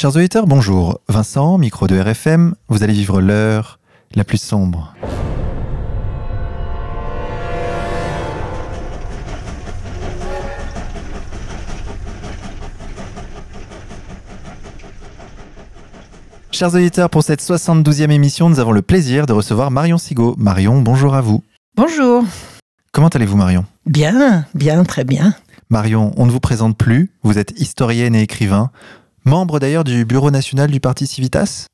Chers auditeurs, bonjour. Vincent, micro de RFM, vous allez vivre l'heure la plus sombre. Chers auditeurs, pour cette 72e émission, nous avons le plaisir de recevoir Marion Sigaud. Marion, bonjour à vous. Bonjour. Comment allez-vous Marion? Bien, bien, très bien. Marion, on ne vous présente plus, vous êtes historienne et écrivain, membre d'ailleurs du Bureau national du Parti Civitas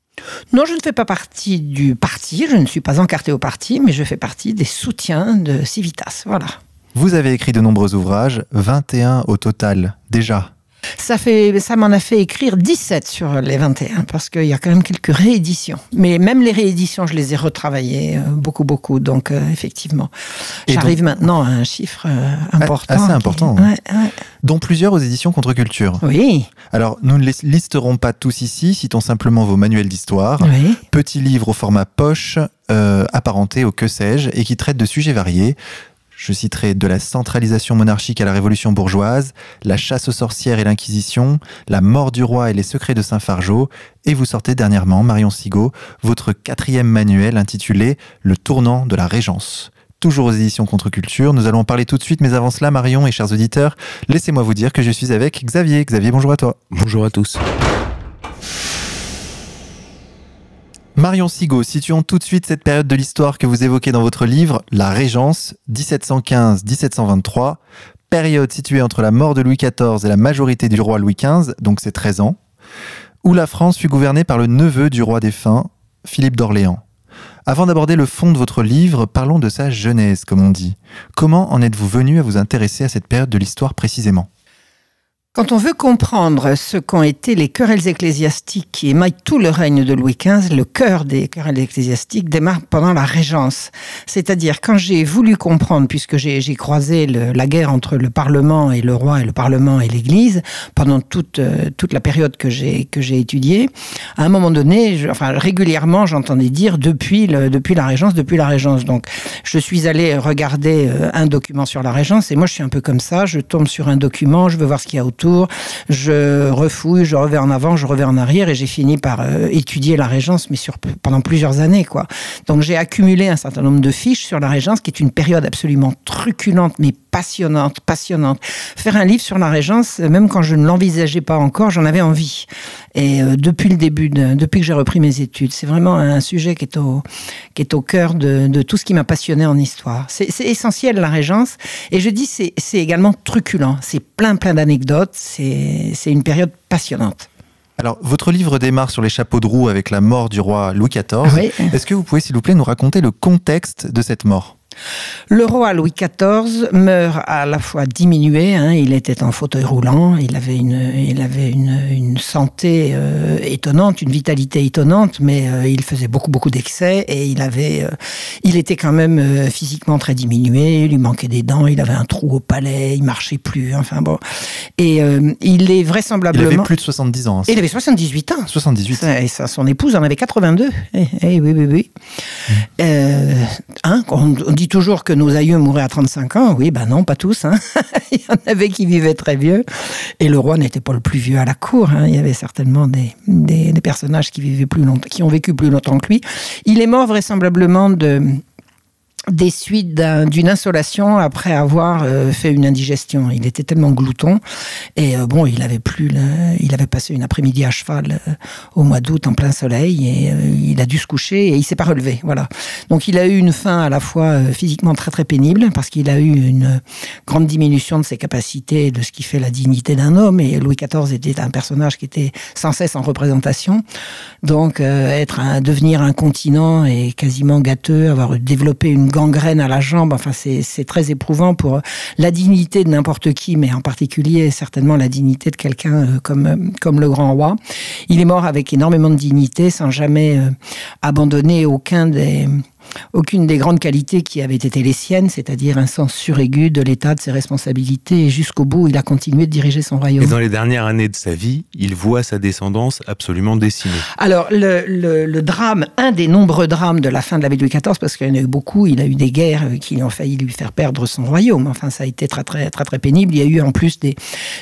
non, je ne fais pas partie du parti, je ne suis pas encarté au parti, mais je fais partie des soutiens de Civitas. Voilà. Vous avez écrit de nombreux ouvrages, 21 au total, déjà. Ça, fait, ça m'en a fait écrire 17 sur les 21, parce qu'il y a quand même quelques rééditions. Mais même les rééditions, je les ai retravaillées euh, beaucoup, beaucoup. Donc, euh, effectivement, j'arrive maintenant à un chiffre euh, important. Assez important. Dont plusieurs aux éditions Contre-Culture. Oui. Alors, nous ne les listerons pas tous ici, citons simplement vos manuels d'histoire. Oui. Petits livres au format poche, apparentés au que sais-je, et qui traitent de sujets variés je citerai de la centralisation monarchique à la révolution bourgeoise, la chasse aux sorcières et l'inquisition, la mort du roi et les secrets de Saint-Fargeau, et vous sortez dernièrement, Marion Sigaud, votre quatrième manuel intitulé Le tournant de la Régence. Toujours aux éditions Contre-Culture. Nous allons en parler tout de suite, mais avant cela, Marion et chers auditeurs, laissez-moi vous dire que je suis avec Xavier. Xavier, bonjour à toi. Bonjour à tous. Marion Sigaud, situons tout de suite cette période de l'histoire que vous évoquez dans votre livre, La Régence, 1715-1723, période située entre la mort de Louis XIV et la majorité du roi Louis XV, donc c'est 13 ans, où la France fut gouvernée par le neveu du roi défunt, Philippe d'Orléans. Avant d'aborder le fond de votre livre, parlons de sa genèse, comme on dit. Comment en êtes-vous venu à vous intéresser à cette période de l'histoire précisément? Quand on veut comprendre ce qu'ont été les querelles ecclésiastiques qui émaillent tout le règne de Louis XV, le cœur des querelles ecclésiastiques démarre pendant la Régence. C'est-à-dire quand j'ai voulu comprendre, puisque j'ai croisé la guerre entre le Parlement et le roi et le Parlement et l'Église pendant toute euh, toute la période que j'ai étudiée, à un moment donné, enfin régulièrement, j'entendais dire depuis le depuis la Régence, depuis la Régence. Donc je suis allé regarder euh, un document sur la Régence et moi je suis un peu comme ça, je tombe sur un document, je veux voir ce qu'il y a autour je refouille, je reviens en avant, je reviens en arrière et j'ai fini par euh, étudier la Régence, mais pendant plusieurs années, quoi. Donc j'ai accumulé un certain nombre de fiches sur la Régence, qui est une période absolument truculente, mais passionnante, passionnante. Faire un livre sur la Régence, même quand je ne l'envisageais pas encore, j'en avais envie. Et euh, depuis le début, depuis que j'ai repris mes études, c'est vraiment un sujet qui est au, qui est au cœur de, de tout ce qui m'a passionné en histoire. C'est essentiel la Régence, et je dis c'est également truculent. C'est plein plein d'anecdotes c'est une période passionnante. Alors, votre livre démarre sur les chapeaux de roue avec la mort du roi Louis XIV. Est-ce que vous pouvez, s'il vous plaît, nous raconter le contexte de cette mort? Le roi Louis XIV meurt à la fois diminué, hein, il était en fauteuil roulant, il avait une, il avait une, santé euh, étonnante, une vitalité étonnante, mais euh, il faisait beaucoup beaucoup d'excès et il avait, euh, il était quand même physiquement très diminué, il lui manquait des dents, il avait un trou au palais, il marchait plus, enfin bon, et il est vraisemblablement. Il avait plus de 70 ans. Hein. il avait 78 ans. 78. et ça, son épouse en avait 82. Eh, eh, oui oui oui. Mmh. Hein, on dit toujours que nos aïeux mouraient à 35 ans. Oui, ben non, pas tous. Hein. Il y en avait qui vivaient très vieux. Et le roi n'était pas le plus vieux à la cour. Hein. Il y avait certainement des, des, personnages qui, vivaient plus longtemps, qui ont vécu plus longtemps que lui. Il est mort vraisemblablement de des suites d'une insolation après avoir euh, fait une indigestion. Il était tellement glouton et euh, bon, il avait plus, il avait passé une après-midi à cheval euh, au mois d'août en plein soleil et il a dû se coucher et il s'est pas relevé. Voilà. Donc il a eu une fin à la fois physiquement très très pénible parce qu'il a eu une grande diminution de ses capacités, de ce qui fait la dignité d'un homme et Louis XIV était un personnage qui était sans cesse en représentation. Donc être un, devenir incontinent et quasiment gâteux, avoir développé une gangrène à la jambe. Enfin, c'est très éprouvant pour la dignité de n'importe qui, mais en particulier certainement la dignité de quelqu'un euh, comme, euh, comme le grand roi. Il est mort avec énormément de dignité, sans jamais euh, abandonner aucun des aucune des grandes qualités qui avaient été les siennes, c'est-à-dire un sens suraigu de l'état de ses responsabilités. Et jusqu'au bout, il a continué de diriger son royaume. Et dans les dernières années de sa vie, il voit sa descendance absolument décimée. Alors, le, drame, un des nombreux drames de la fin de la vie de Louis XIV, parce qu'il y en a eu beaucoup, il a eu des guerres qui ont failli lui faire perdre son royaume. Enfin, ça a été très, très, très, très pénible. Il y a eu en plus des,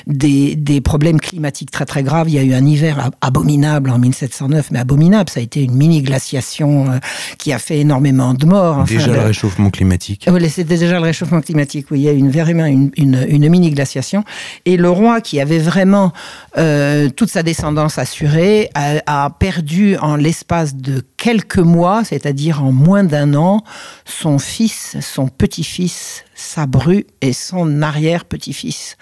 des, des problèmes climatiques très, très graves. Il y a eu un hiver abominable en 1709, mais abominable. Ça a été une mini-glaciation euh, qui a fait énormément de morts. déjà le, réchauffement climatique. Oui, c'était déjà le réchauffement climatique. Oui, il y a une, une, une, une mini-glaciation. Et le roi, qui avait vraiment euh, toute sa descendance assurée, a, perdu en l'espace de quelques mois, c'est-à-dire en moins d'un an, son fils, son petit-fils, sa bru et son arrière-petit-fils.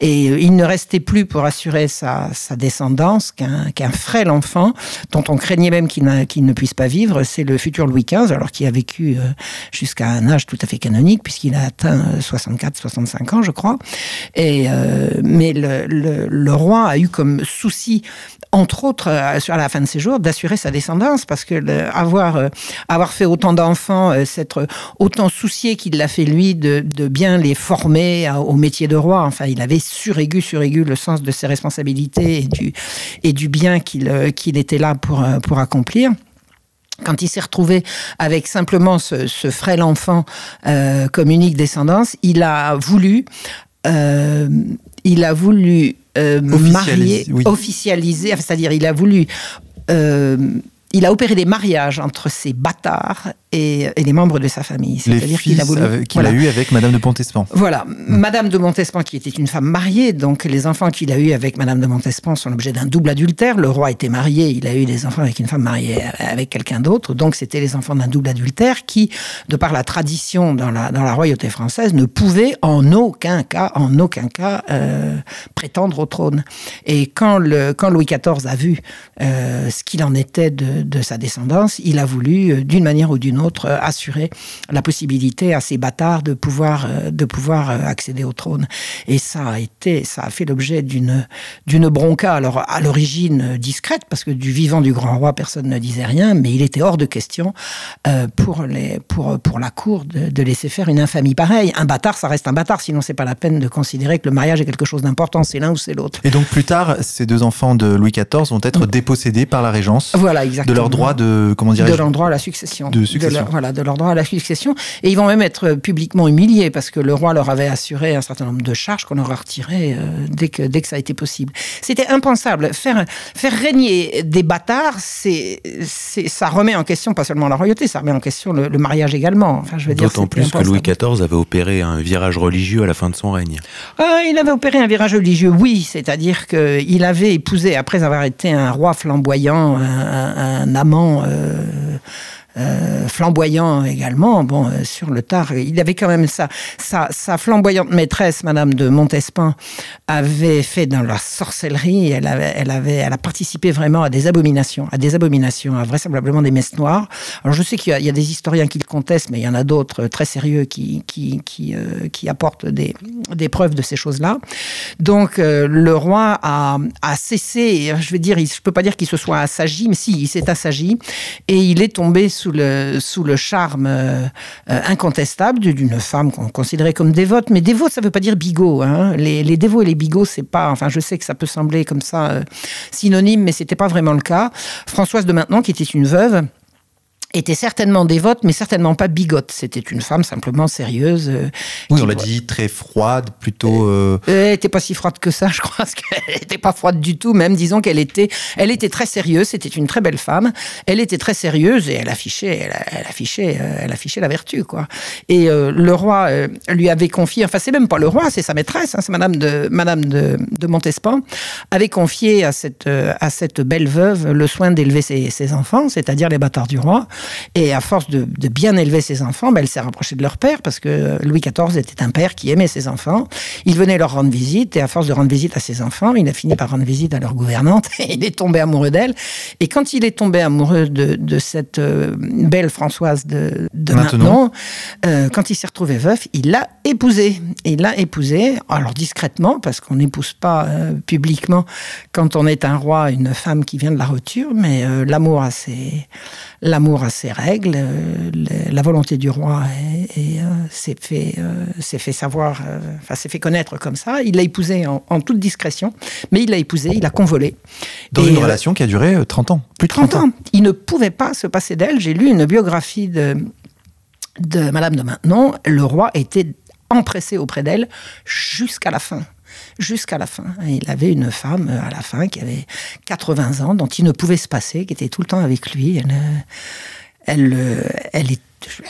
Et euh, il ne restait plus pour assurer sa, descendance qu'un frêle enfant, dont on craignait même qu'il ne puisse pas vivre. C'est le futur Louis XV, alors qu'il a vécu euh, jusqu'à un âge tout à fait canonique, puisqu'il a atteint 64-65 euh, ans, je crois. Et, mais le, le, roi a eu comme souci, entre autres, à la fin de ses jours, d'assurer sa descendance, parce que avoir, avoir fait autant d'enfants, s'être autant soucié qu'il l'a fait lui de bien les former au métier de roi. Enfin, il avait suraigu, suraigu le sens de ses responsabilités et du, et du bien qu'il euh, était là pour, euh, pour accomplir quand il s'est retrouvé avec simplement ce, frêle enfant euh, comme unique descendance, il a voulu, il a voulu marier, officialiser, c'est-à-dire il a voulu il a opéré des mariages entre ces bâtards et, les membres de sa famille. C'est-à-dire qu'il a voulu qu'il a eu avec Madame de Montespan. Voilà, Madame de Montespan qui était une femme mariée, donc les enfants qu'il a eu avec Madame de Montespan sont l'objet d'un double adultère. Le roi était marié, il a eu des enfants avec une femme mariée avec quelqu'un d'autre, donc c'était les enfants d'un double adultère qui, de par la tradition dans la dans la royauté française, ne pouvaient en aucun cas, en aucun cas euh, prétendre au trône. Et quand le quand Louis XIV a vu euh, ce qu'il en était de, de sa descendance, il a voulu euh, d'une manière ou d'une autre euh, assurer la possibilité à ces bâtards de pouvoir, euh, de pouvoir accéder au trône. Et ça a été, ça a fait l'objet d'une, d'une bronca, alors à l'origine discrète, parce que du vivant du grand roi, personne ne disait rien, mais il était hors de question pour, les, pour, pour la cour de, laisser faire une infamie pareille. Un bâtard, ça reste un bâtard, sinon c'est pas la peine de considérer que le mariage est quelque chose d'important, c'est l'un ou c'est l'autre. Et donc plus tard, ces deux enfants de Louis XIV vont être dépossédés par la Régence voilà, exactement. De leur droit de, comment De leur droit à la succession. De succession voilà, de leur droit à la succession. Et ils vont même être publiquement humiliés parce que le roi leur avait assuré un certain nombre de charges qu'on leur a retirées euh, dès, que, dès que ça a été possible. C'était impensable. Faire, faire régner des bâtards, c'est, ça remet en question pas seulement la royauté, ça remet en question le, mariage également. Enfin, je veux dire, D'autant plus que Louis XIV avait opéré un virage religieux à la fin de son règne. Ah, il avait opéré un virage religieux, oui. C'est-à-dire qu'il avait épousé, après avoir été un roi flamboyant, un, amant. Euh, euh, flamboyant également. Bon, euh, sur le tard, il avait quand même ça. Sa, sa, flamboyante maîtresse, Madame de Montespan, avait fait dans la sorcellerie. Elle avait, elle avait, elle a participé vraiment à des abominations, à des abominations, à vraisemblablement des messes noires. Alors je sais qu'il y, a des historiens qui le contestent, mais il y en a d'autres très sérieux qui qui qui, euh, qui apportent des, des preuves de ces choses-là. Donc le roi a, a cessé. Je veux dire, je peux pas dire qu'il se soit assagi, mais si, il s'est assagi et il est tombé le, sous le charme euh, incontestable d'une femme qu'on considérait comme dévote. Mais dévote, ça ne veut pas dire bigot. Hein. Les, les, dévots et les bigots, c'est pas. Enfin, je sais que ça peut sembler comme ça euh, synonyme, mais c'était pas vraiment le cas. Françoise de Maintenant, qui était une veuve, était certainement dévote, mais certainement pas bigote. C'était une femme simplement sérieuse. Euh, oui, on l'a dit, très froide, plutôt. Euh... Elle n'était pas si froide que ça, je crois, parce qu'elle n'était pas froide du tout. Même, disons qu'elle était, elle était très sérieuse. C'était une très belle femme. Elle était très sérieuse et elle affichait, elle, affichait, euh, elle affichait la vertu, quoi. Et euh, le roi lui avait confié, enfin, c'est même pas le roi, c'est sa maîtresse, hein, c'est Madame de Madame de, de, Montespan, avait confié à cette à cette belle veuve le soin d'élever ses, ses enfants, c'est-à-dire les bâtards du roi. Et à force de, bien élever ses enfants, ben, elle s'est rapprochée de leur père parce que Louis XIV était un père qui aimait ses enfants. Il venait leur rendre visite et à force de rendre visite à ses enfants, il a fini par rendre visite à leur gouvernante et il est tombé amoureux d'elle. Et quand il est tombé amoureux de, cette euh, belle Françoise de, maintenant, euh, quand il s'est retrouvé veuf, il l'a épousée. Il l'a épousée, alors discrètement, parce qu'on n'épouse pas euh, publiquement quand on est un roi une femme qui vient de la rupture, mais l'amour a ses l'amour a ses règles. la volonté du roi s'est fait, s'est fait savoir, enfin s'est fait connaître comme ça. Il l'a épousée en, toute discrétion, mais il l'a épousée, il l'a convolée. Dans une relation qui a duré 30 ans, plus de 30, ans. Il ne pouvait pas se passer d'elle. J'ai lu une biographie de de Madame de Maintenon, le roi était empressé auprès d'elle jusqu'à la fin jusqu'à la fin. Il avait une femme à la fin qui avait 80 ans, dont il ne pouvait se passer, qui était tout le temps avec lui. Elle, elle, elle,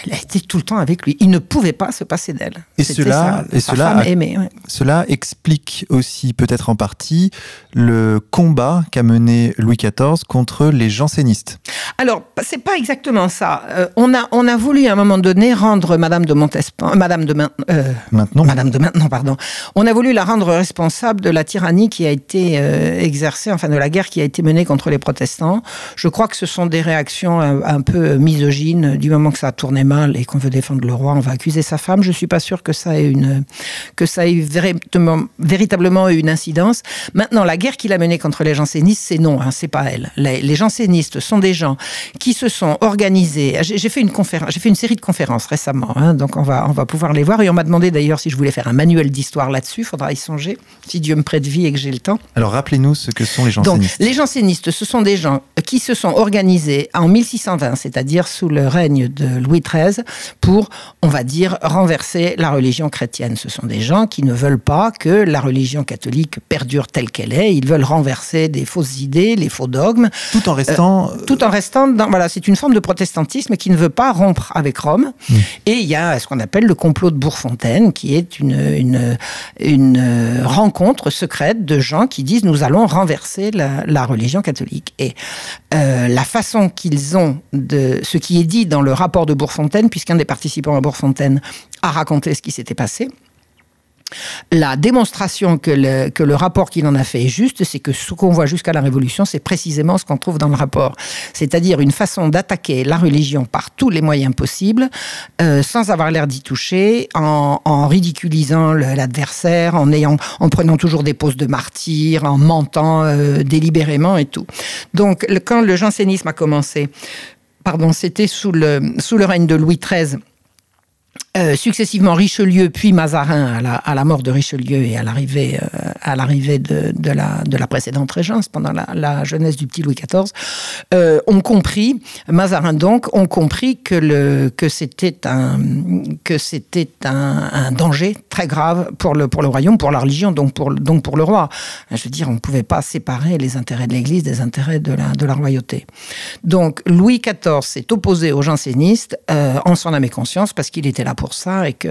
elle était tout le temps avec lui. Il ne pouvait pas se passer d'elle. Et cela, et cela, cela explique aussi peut-être en partie le combat qu'a mené Louis XIV contre les jansénistes. Alors, c'est pas exactement ça. Euh, on, a, on a voulu à un moment donné rendre Madame de Montespan, Madame de euh, Maintenon, Madame de Maintenon, pardon. On a voulu la rendre responsable de la tyrannie qui a été euh, exercée, enfin de la guerre qui a été menée contre les protestants. Je crois que ce sont des réactions un, peu misogynes du moment que ça a tourné mal et qu'on veut défendre le roi, on va accuser sa femme. Je suis pas sûr que ça ait une que ça ait véritablement, véritablement une incidence. Maintenant, la guerre qu'il a menée contre les jansénistes, c'est non, hein, c'est pas elle. Les, les jansénistes sont des gens qui se sont organisés. J'ai fait une conférence, j'ai fait une série de conférences récemment, hein, donc on va, on va pouvoir les voir. Et on m'a demandé d'ailleurs si je voulais faire un manuel d'histoire là-dessus. Faudra y songer, si Dieu me prête vie et que j'ai le temps. Alors rappelez-nous ce que sont les jansénistes. Donc, les jansénistes, ce sont des gens qui se sont organisés en 1620, c'est-à-dire sous le règne de Louis XIII, pour, on va dire, renverser la religion chrétienne. Ce sont des gens qui ne veulent pas que la religion catholique perdure telle qu'elle est. Ils veulent renverser des fausses idées, les faux dogmes. Tout en restant. Euh, tout en restant voilà, c'est une forme de protestantisme qui ne veut pas rompre avec Rome. Mm. Et il y a ce qu'on appelle le complot de Bourgfontaine, qui est une, une, une, rencontre secrète de gens qui disent nous allons renverser la, religion catholique. Et euh, la façon qu'ils ont de ce qui est dit dans le rapport de Puisqu'un des participants à Bourgfontaine a raconté ce qui s'était passé, la démonstration que le, rapport qu'il en a fait est juste, c'est que ce qu'on voit jusqu'à la Révolution, c'est précisément ce qu'on trouve dans le rapport. C'est-à-dire une façon d'attaquer la religion par tous les moyens possibles, euh, sans avoir l'air d'y toucher, en, ridiculisant l'adversaire, en prenant toujours des poses de martyr, en mentant euh, délibérément et tout. Donc, quand le jansénisme a commencé, pardon, c'était sous le, sous le règne de Louis XIII, euh, successivement Richelieu puis Mazarin à la, mort de Richelieu et à l'arrivée euh, à l'arrivée de, la, de la précédente régence pendant la, jeunesse du petit Louis XIV euh, ont compris Mazarin donc ont compris que le que c'était un que c'était un, danger très grave pour le pour le royaume pour la religion donc pour donc pour le roi. Je veux dire on ne pouvait pas séparer les intérêts de l'Église des intérêts de la de la royauté. Donc Louis XIV s'est opposé aux jansénistes en son âme et conscience parce qu'il était là pour ça et que.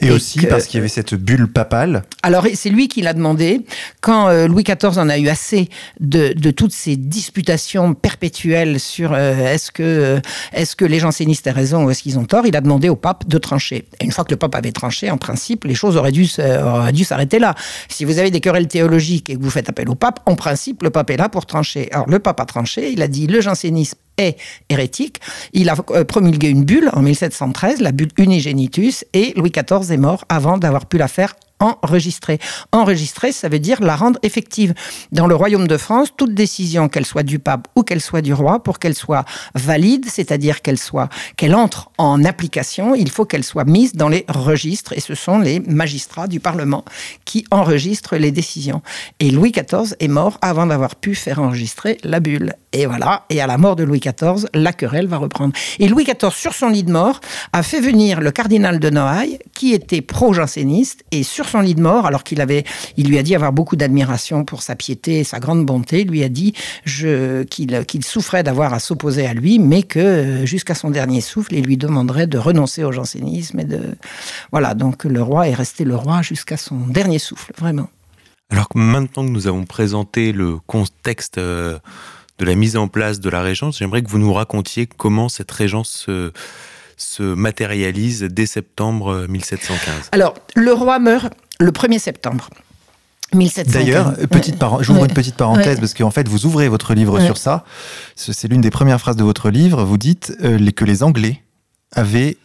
Et, aussi parce qu'il y avait cette bulle papale. Alors c'est lui qui l'a demandé quand euh, Louis XIV en a eu assez de, de toutes ces disputations perpétuelles sur euh, est-ce que euh, est-ce que les jansénistes ont raison ou est-ce qu'ils ont tort. Il a demandé au pape de trancher. Et une fois que le pape avait tranché, en principe, les choses auraient dû auraient dû s'arrêter là. Si vous avez des querelles théologiques et que vous faites appel au pape, en principe, le pape est là pour trancher. Alors le pape a tranché. Il a dit le jansénisme est hérétique. Il a euh, promulgué une bulle en 1713, la bulle Unigenitus, et Louis XIV est mort avant d'avoir pu la faire enregistrer. Enregistrer, ça veut dire la rendre effective. Dans le royaume de France, toute décision, qu'elle soit du pape ou qu'elle soit du roi, pour qu'elle soit valide, c'est-à-dire qu'elle soit, qu'elle entre en application, il faut qu'elle soit mise dans les registres, et ce sont les magistrats du Parlement qui enregistrent les décisions. Et Louis XIV est mort avant d'avoir pu faire enregistrer la bulle. Et voilà, et à la mort de Louis XIV, la querelle va reprendre. Et Louis XIV, sur son lit de mort, a fait venir le cardinal de Noailles, qui était pro-janséniste, et sur son lit de mort, alors qu'il avait, il lui a dit avoir beaucoup d'admiration pour sa piété et sa grande bonté, lui a dit qu'il souffrait d'avoir à s'opposer à lui, mais que euh, jusqu'à son dernier souffle, il lui demanderait de renoncer au jansénisme et de voilà. Donc le roi est resté le roi jusqu'à son dernier souffle, vraiment. Alors que maintenant que nous avons présenté le contexte euh, de la mise en place de la régence, j'aimerais que vous nous racontiez comment cette régence se se matérialise dès septembre 1715 Alors, le roi meurt le 1er septembre. 1715. D'ailleurs, petite j'ouvre une petite parenthèse parce qu'en fait, vous ouvrez votre livre sur ça. C'est l'une des premières phrases de votre livre. Vous dites euh, que les Anglais avaient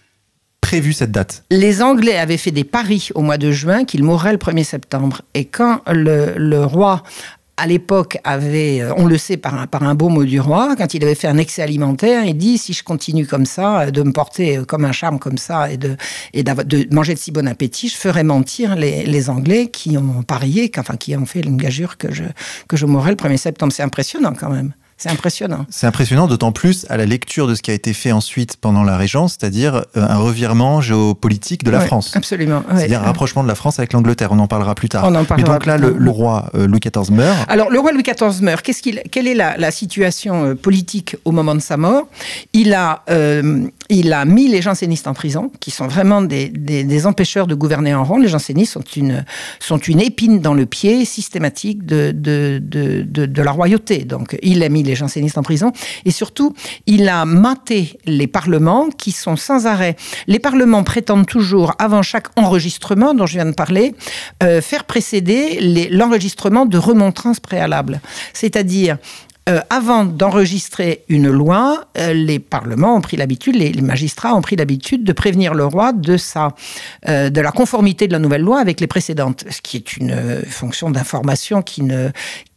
prévu cette date. Les Anglais avaient fait des paris au mois de juin qu'il mourrait le 1er septembre. Et quand le, le roi à l'époque, avait, on le sait par un, par un beau mot du roi, quand il avait fait un excès alimentaire, il dit si je continue comme ça, de me porter comme un charme comme ça et de, et de manger de si bon appétit, je ferai mentir les, Anglais qui ont parié, enfin qui ont fait une gageure que je, que je mourrai le 1er septembre. C'est impressionnant quand même. C'est impressionnant. C'est impressionnant, d'autant plus à la lecture de ce qui a été fait ensuite pendant la Régence, c'est-à-dire euh, un revirement géopolitique de la France. Absolument. C'est-à-dire un rapprochement de la France avec l'Angleterre. On en parlera plus tard. On en parlera Mais donc là, le, roi euh, Louis XIV meurt. Alors, le roi Louis XIV meurt. Qu'est-ce qu'il, quelle est la, situation euh, politique au moment de sa mort? Il a, il a mis les jansénistes en prison, qui sont vraiment des, empêcheurs de gouverner en rond. Les jansénistes sont une, épine dans le pied systématique de la royauté. Donc, il a mis les jansénistes en prison. Et surtout, il a maté les parlements qui sont sans arrêt. Les parlements prétendent toujours, avant chaque enregistrement dont je viens de parler, euh, faire précéder l'enregistrement de remontrances préalables. C'est-à-dire, euh, avant d'enregistrer une loi, euh, les parlements ont pris l'habitude, les, magistrats ont pris l'habitude de prévenir le roi de sa, de la conformité de la nouvelle loi avec les précédentes, ce qui est une fonction d'information qui ne,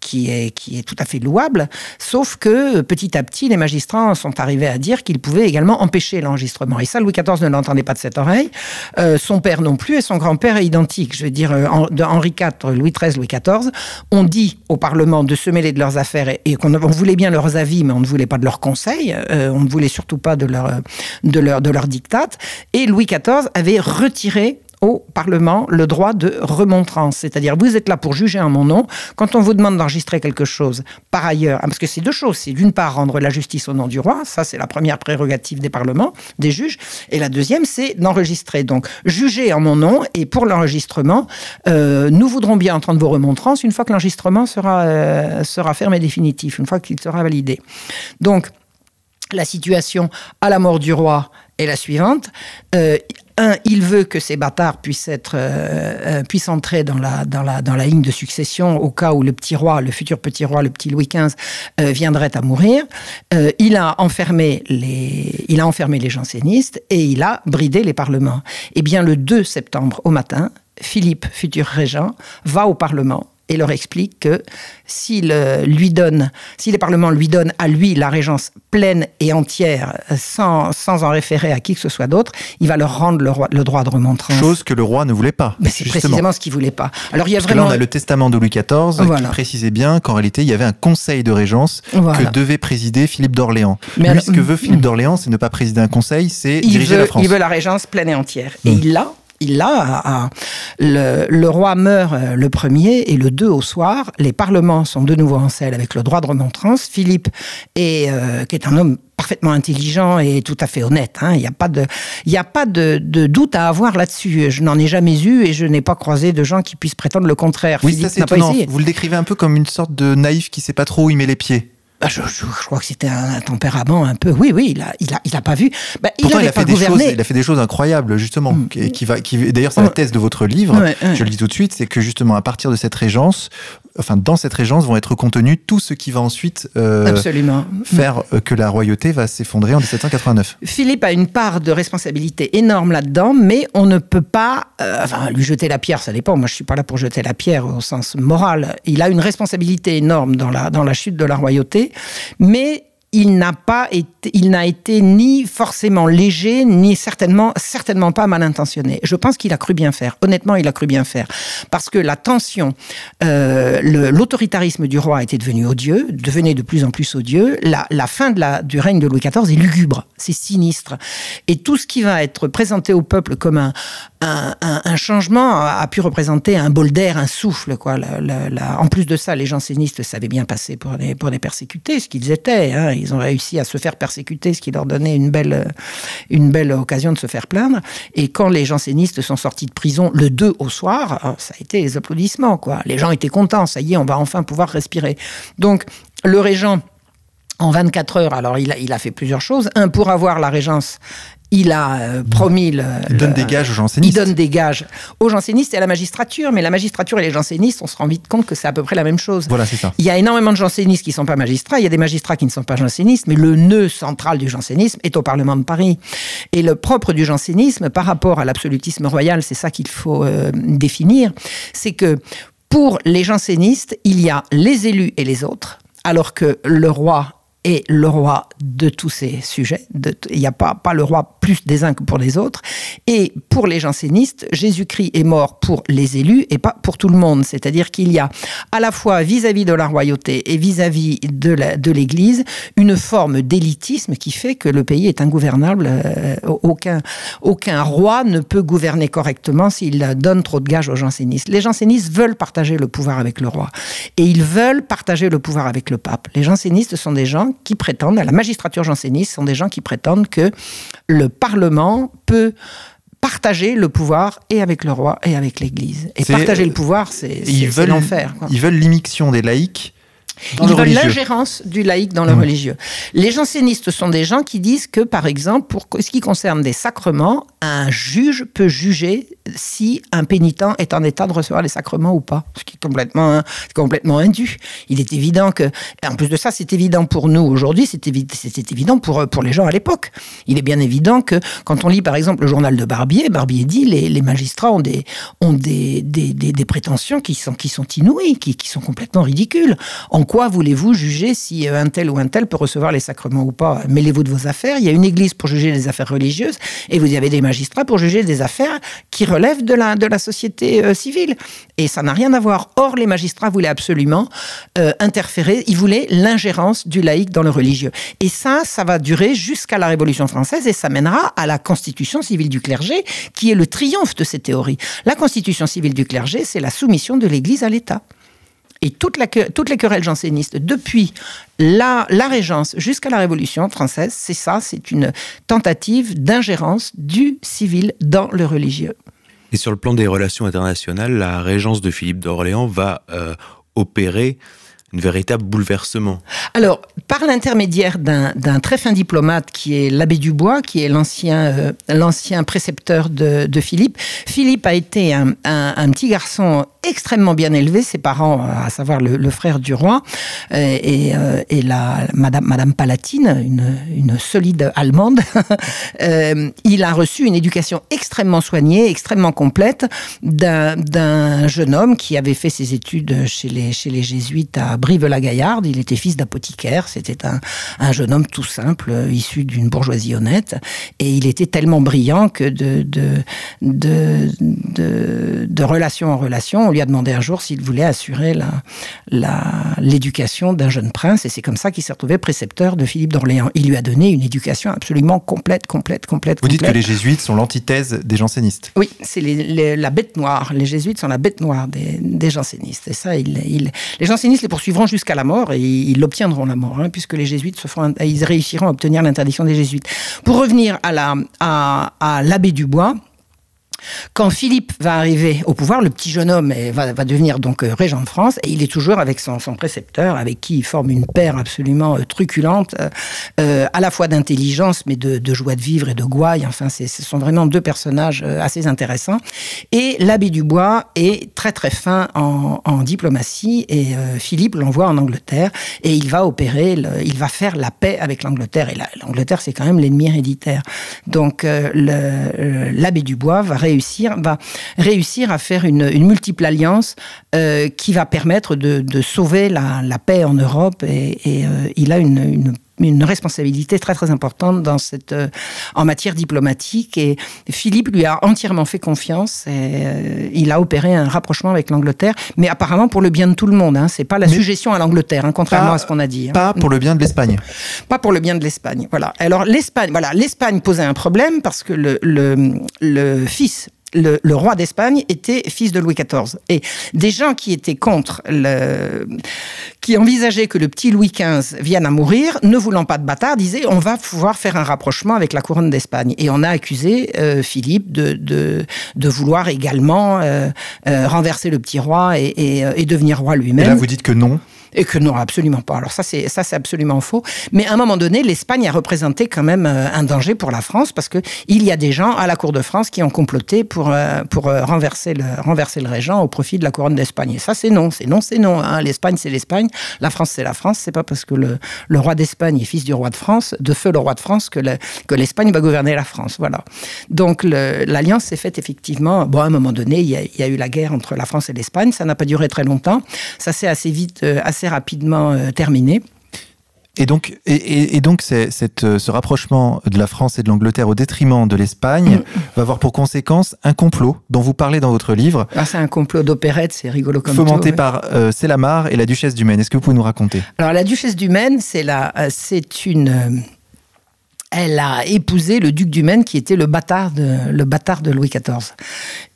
qui est, qui est tout à fait louable, sauf que petit à petit, les magistrats sont arrivés à dire qu'ils pouvaient également empêcher l'enregistrement. Et ça, Louis XIV ne l'entendait pas de cette oreille, euh, son père non plus, et son grand-père identique. Je veux dire, euh, de Henri IV, Louis XIII, Louis XIV, on dit au Parlement de se mêler de leurs affaires et, qu'on voulait bien leurs avis, mais on ne voulait pas de leurs conseils, euh, on ne voulait surtout pas de leur, de leur, de leur. Et Louis XIV avait retiré au Parlement le droit de remontrance. C'est-à-dire, vous êtes là pour juger en mon nom. Quand on vous demande d'enregistrer quelque chose, par ailleurs, parce que c'est deux choses. C'est d'une part rendre la justice au nom du roi. Ça, c'est la première prérogative des parlements, des juges. Et la deuxième, c'est d'enregistrer. Donc, juger en mon nom. Et pour l'enregistrement, euh, nous voudrons bien entendre vos remontrances une fois que l'enregistrement sera, euh, sera ferme et définitif, une fois qu'il sera validé. Donc, la situation à la mort du roi est la suivante. Euh, un, il veut que ces bâtards puissent être euh, euh, puissent entrer dans la dans la dans la ligne de succession au cas où le petit roi, le futur petit roi, le petit Louis XV viendrait à mourir. il a enfermé les il a enfermé les jansénistes et il a bridé les parlements. Eh bien, le 2 septembre au matin, Philippe, futur régent, va au Parlement et leur explique que s'il euh, lui donne, si les parlements lui donnent à lui la régence pleine et entière, sans, sans en référer à qui que ce soit d'autre, il va leur rendre le, le, droit de remontrance. Chose que le roi ne voulait pas. Mais c'est précisément ce qu'il voulait pas. Alors il y a vraiment. Que là, on a le testament de Louis XIV qui précisait bien qu'en réalité, il y avait un conseil de régence que devait présider Philippe d'Orléans. Mais ce que veut Philippe d'Orléans, c'est ne pas présider un conseil, c'est diriger la France. Il veut la régence pleine et entière. Et hmm. il l'a il l'a. Le, roi meurt euh, le premier et le 2 au soir. Les parlements sont de nouveau en selle avec le droit de remontrance. Philippe, est, euh, qui est un homme parfaitement intelligent et tout à fait honnête. Hein. Il n'y a pas, de, il a pas de, doute à avoir là-dessus. Je n'en ai jamais eu et je n'ai pas croisé de gens qui puissent prétendre le contraire. Oui, ça c'est étonnant. Vous le décrivez un peu comme une sorte de naïf qui sait pas trop où il met les pieds. Bah, je, crois que c'était un, tempérament un peu. Oui, oui, il a, il a, il a pas vu. Bah, il, Pourtant, il a fait des choses. Il a fait des choses incroyables, justement. Mm. Qui, va, qui, d'ailleurs, c'est la thèse de votre livre. Je le dis tout de suite, c'est que justement, à partir de cette régence, enfin, dans cette régence vont être contenus tout ce qui va ensuite euh, Absolument. faire euh, que la royauté va s'effondrer en 1789. Philippe a une part de responsabilité énorme là-dedans, mais on ne peut pas, euh, enfin, lui jeter la pierre. Ça dépend. Moi, je suis pas là pour jeter la pierre au sens moral. Il a une responsabilité énorme dans la dans la chute de la royauté mais il n'a pas été, il n'a été ni forcément léger, ni certainement, certainement pas mal intentionné. Je pense qu'il a cru bien faire. Honnêtement, il a cru bien faire. Parce que la tension, euh, l'autoritarisme du roi était devenu odieux, devenait de plus en plus odieux. La, fin du règne de Louis XIV est lugubre, c'est sinistre. Et tout ce qui va être présenté au peuple comme un, un, changement a, pu représenter un bol d'air, un souffle. Quoi. En plus de ça, les jansénistes savaient bien passer pour des, pour persécutés, ce qu'ils étaient. Hein. Ils ont réussi à se faire persécuter, ce qui leur donnait une belle, une belle occasion de se faire plaindre. Et quand les jansénistes sont sortis de prison le 2 au soir, oh, ça a été les applaudissements. Quoi. Les gens étaient contents, ça y est, on va enfin pouvoir respirer. Donc, le régent en 24 heures. Alors, il a, il a fait plusieurs choses. Un, pour avoir la régence, il a euh, promis le, Il donne des gages aux jansénistes. Il donne des gages aux jansénistes et à la magistrature. Mais la magistrature et les jansénistes, on se rend vite compte que c'est à peu près la même chose. Voilà, c'est ça. Il y a énormément de jansénistes qui ne sont pas magistrats. Il y a des magistrats qui ne sont pas jansénistes. Mais le nœud central du jansénisme est au Parlement de Paris. Et le propre du jansénisme, par rapport à l'absolutisme royal, c'est ça qu'il faut euh, définir, c'est que Pour les jansénistes, il y a les élus et les autres, alors que le roi est le roi de tous ces sujets. Il n'y a pas, pas le roi plus des uns que pour les autres. Et pour les jansénistes, Jésus-Christ est mort pour les élus et pas pour tout le monde. C'est-à-dire qu'il y a à la fois vis-à-vis de la royauté et vis-à-vis de l'Église une forme d'élitisme qui fait que le pays est ingouvernable. Euh, aucun, aucun roi ne peut gouverner correctement s'il donne trop de gages aux jansénistes. Les jansénistes veulent partager le pouvoir avec le roi et ils veulent partager le pouvoir avec le pape. Les jansénistes sont des gens qui prétendent, la magistrature janséniste sont des gens qui prétendent que le Parlement peut partager le pouvoir et avec le roi et avec l'Église. Et partager le pouvoir, c'est l'enfer. Ils veulent l'immixtion des laïcs ils veulent l'ingérence du laïc dans le mmh. religieux. Les jansénistes sont des gens qui disent que, par exemple, pour ce qui concerne des sacrements, un juge peut juger si un pénitent est en état de recevoir les sacrements ou pas, ce qui est complètement, complètement indu. Il est évident que, en plus de ça, c'est évident pour nous aujourd'hui, c'était évident pour, pour les gens à l'époque. Il est bien évident que quand on lit, par exemple, le journal de Barbier, Barbier dit les, les magistrats ont des, ont des, des, des, prétentions qui sont, qui sont inouïes, qui, qui sont complètement ridicules. En quoi voulez-vous juger si euh, un tel ou un tel peut recevoir les sacrements ou pas? Mêlez-vous de vos affaires. Il y a une église pour juger les affaires religieuses et vous avez des magistrats pour juger des affaires qui relèvent de la, de la société euh, civile. Et ça n'a rien à voir. Or, les magistrats voulaient absolument euh, interférer. Ils voulaient l'ingérence du laïc dans le religieux. Et ça, ça va durer jusqu'à la Révolution française et ça mènera à la constitution civile du clergé, qui est le triomphe de ces théories. La constitution civile du clergé, c'est la soumission de l'Église à l'État. Et toutes les querelles jansénistes, depuis la, la Régence jusqu'à la Révolution française, c'est ça, c'est une tentative d'ingérence du civil dans le religieux. Et sur le plan des relations internationales, la Régence de Philippe d'Orléans va euh, opérer un véritable bouleversement. Alors, par l'intermédiaire d'un très fin diplomate qui est l'abbé Dubois, qui est l'ancien euh, précepteur de, Philippe, Philippe a été un, un petit garçon extrêmement bien élevé, ses parents, à savoir le, frère du roi euh, et, euh, et, la Madame, Madame Palatine, une, solide allemande. Euh, il a reçu une éducation extrêmement soignée, extrêmement complète d'un jeune homme qui avait fait ses études chez les, chez les jésuites à Brive-la-Gaillarde. Il était fils d'apothicaire. C'était un, un, jeune homme tout simple, issu d'une bourgeoisie honnête. Et il était tellement brillant que de, de, de, de relation en relation, lui a demandé un jour s'il voulait assurer l'éducation la, d'un jeune prince, et c'est comme ça qu'il s'est retrouvé précepteur de Philippe d'Orléans. Il lui a donné une éducation absolument complète, complète, complète. Vous dites que les jésuites sont l'antithèse des jansénistes Oui, c'est la bête noire. Les jésuites sont la bête noire des, jansénistes. Et ça, il, les jansénistes les poursuivront jusqu'à la mort, et ils l'obtiendront la mort, hein, puisque les jésuites se ils réussiront à obtenir l'interdiction des jésuites. Pour revenir à l'abbé à, à Dubois, quand Philippe va arriver au pouvoir, le petit jeune homme va, devenir donc euh, régent de France et il est toujours avec son, précepteur, avec qui il forme une paire absolument euh, truculente, euh, à la fois d'intelligence mais de, joie de vivre et de gouaille. Enfin, ce sont vraiment deux personnages assez intéressants. Et l'abbé Dubois est très très fin en, diplomatie et Philippe l'envoie en Angleterre et il va opérer, il va faire la paix avec l'Angleterre. Et l'Angleterre, c'est quand même l'ennemi héréditaire. Donc l'abbé Dubois va réussir, va réussir à faire une, multiple alliance euh, qui va permettre de, sauver la, paix en Europe. Et, euh, il a une, responsabilité très très importante dans cette euh, en matière diplomatique et Philippe lui a entièrement fait confiance et il a opéré un rapprochement avec l'Angleterre mais apparemment pour le bien de tout le monde hein. c'est pas la suggestion à l'Angleterre hein, contrairement à ce qu'on a dit hein. pas pour le bien de l'Espagne pas pour le bien de l'Espagne voilà alors l'Espagne voilà l'Espagne posait un problème parce que le, le, le fils le, roi d'Espagne était fils de Louis XIV. Et des gens qui étaient contre, le, qui envisageaient que le petit Louis XV vienne à mourir, ne voulant pas de bâtard, disaient on va pouvoir faire un rapprochement avec la couronne d'Espagne. Et on a accusé euh, Philippe de, vouloir également euh, euh, renverser le petit roi et, devenir roi lui-même. Là, vous dites que non Et que non, absolument pas. Alors ça, c'est ça, c'est absolument faux. Mais à un moment donné, l'Espagne a représenté quand même euh, un danger pour la France parce que il y a des gens à la cour de France qui ont comploté pour euh, pour euh, renverser le renverser le régent au profit de la couronne d'Espagne. Et ça, c'est non, c'est non, c'est non. Hein. L'Espagne, c'est l'Espagne. La France, c'est la France. C'est pas parce que le, roi d'Espagne est fils du roi de France, de feu le roi de France, que que l'Espagne va gouverner la France. Voilà. Donc l'alliance s'est faite effectivement. Bon, à un moment donné, il y, a, il y a eu la guerre entre la France et l'Espagne. Ça n'a pas duré très longtemps. Ça s'est assez vite, assez rapidement terminé. Et donc, et, donc cette, euh, ce rapprochement de la France et de l'Angleterre au détriment de l'Espagne mm. va avoir pour conséquence un complot dont vous parlez dans votre livre. Ah, c'est un complot d'opérette, c'est rigolo comme Fomenté par euh, Célamare et la Duchesse du Maine. Est-ce que vous pouvez nous raconter? Alors, la Duchesse du Maine, c'est euh, c'est une elle a épousé le duc du Maine qui était le bâtard de, le bâtard de Louis XIV.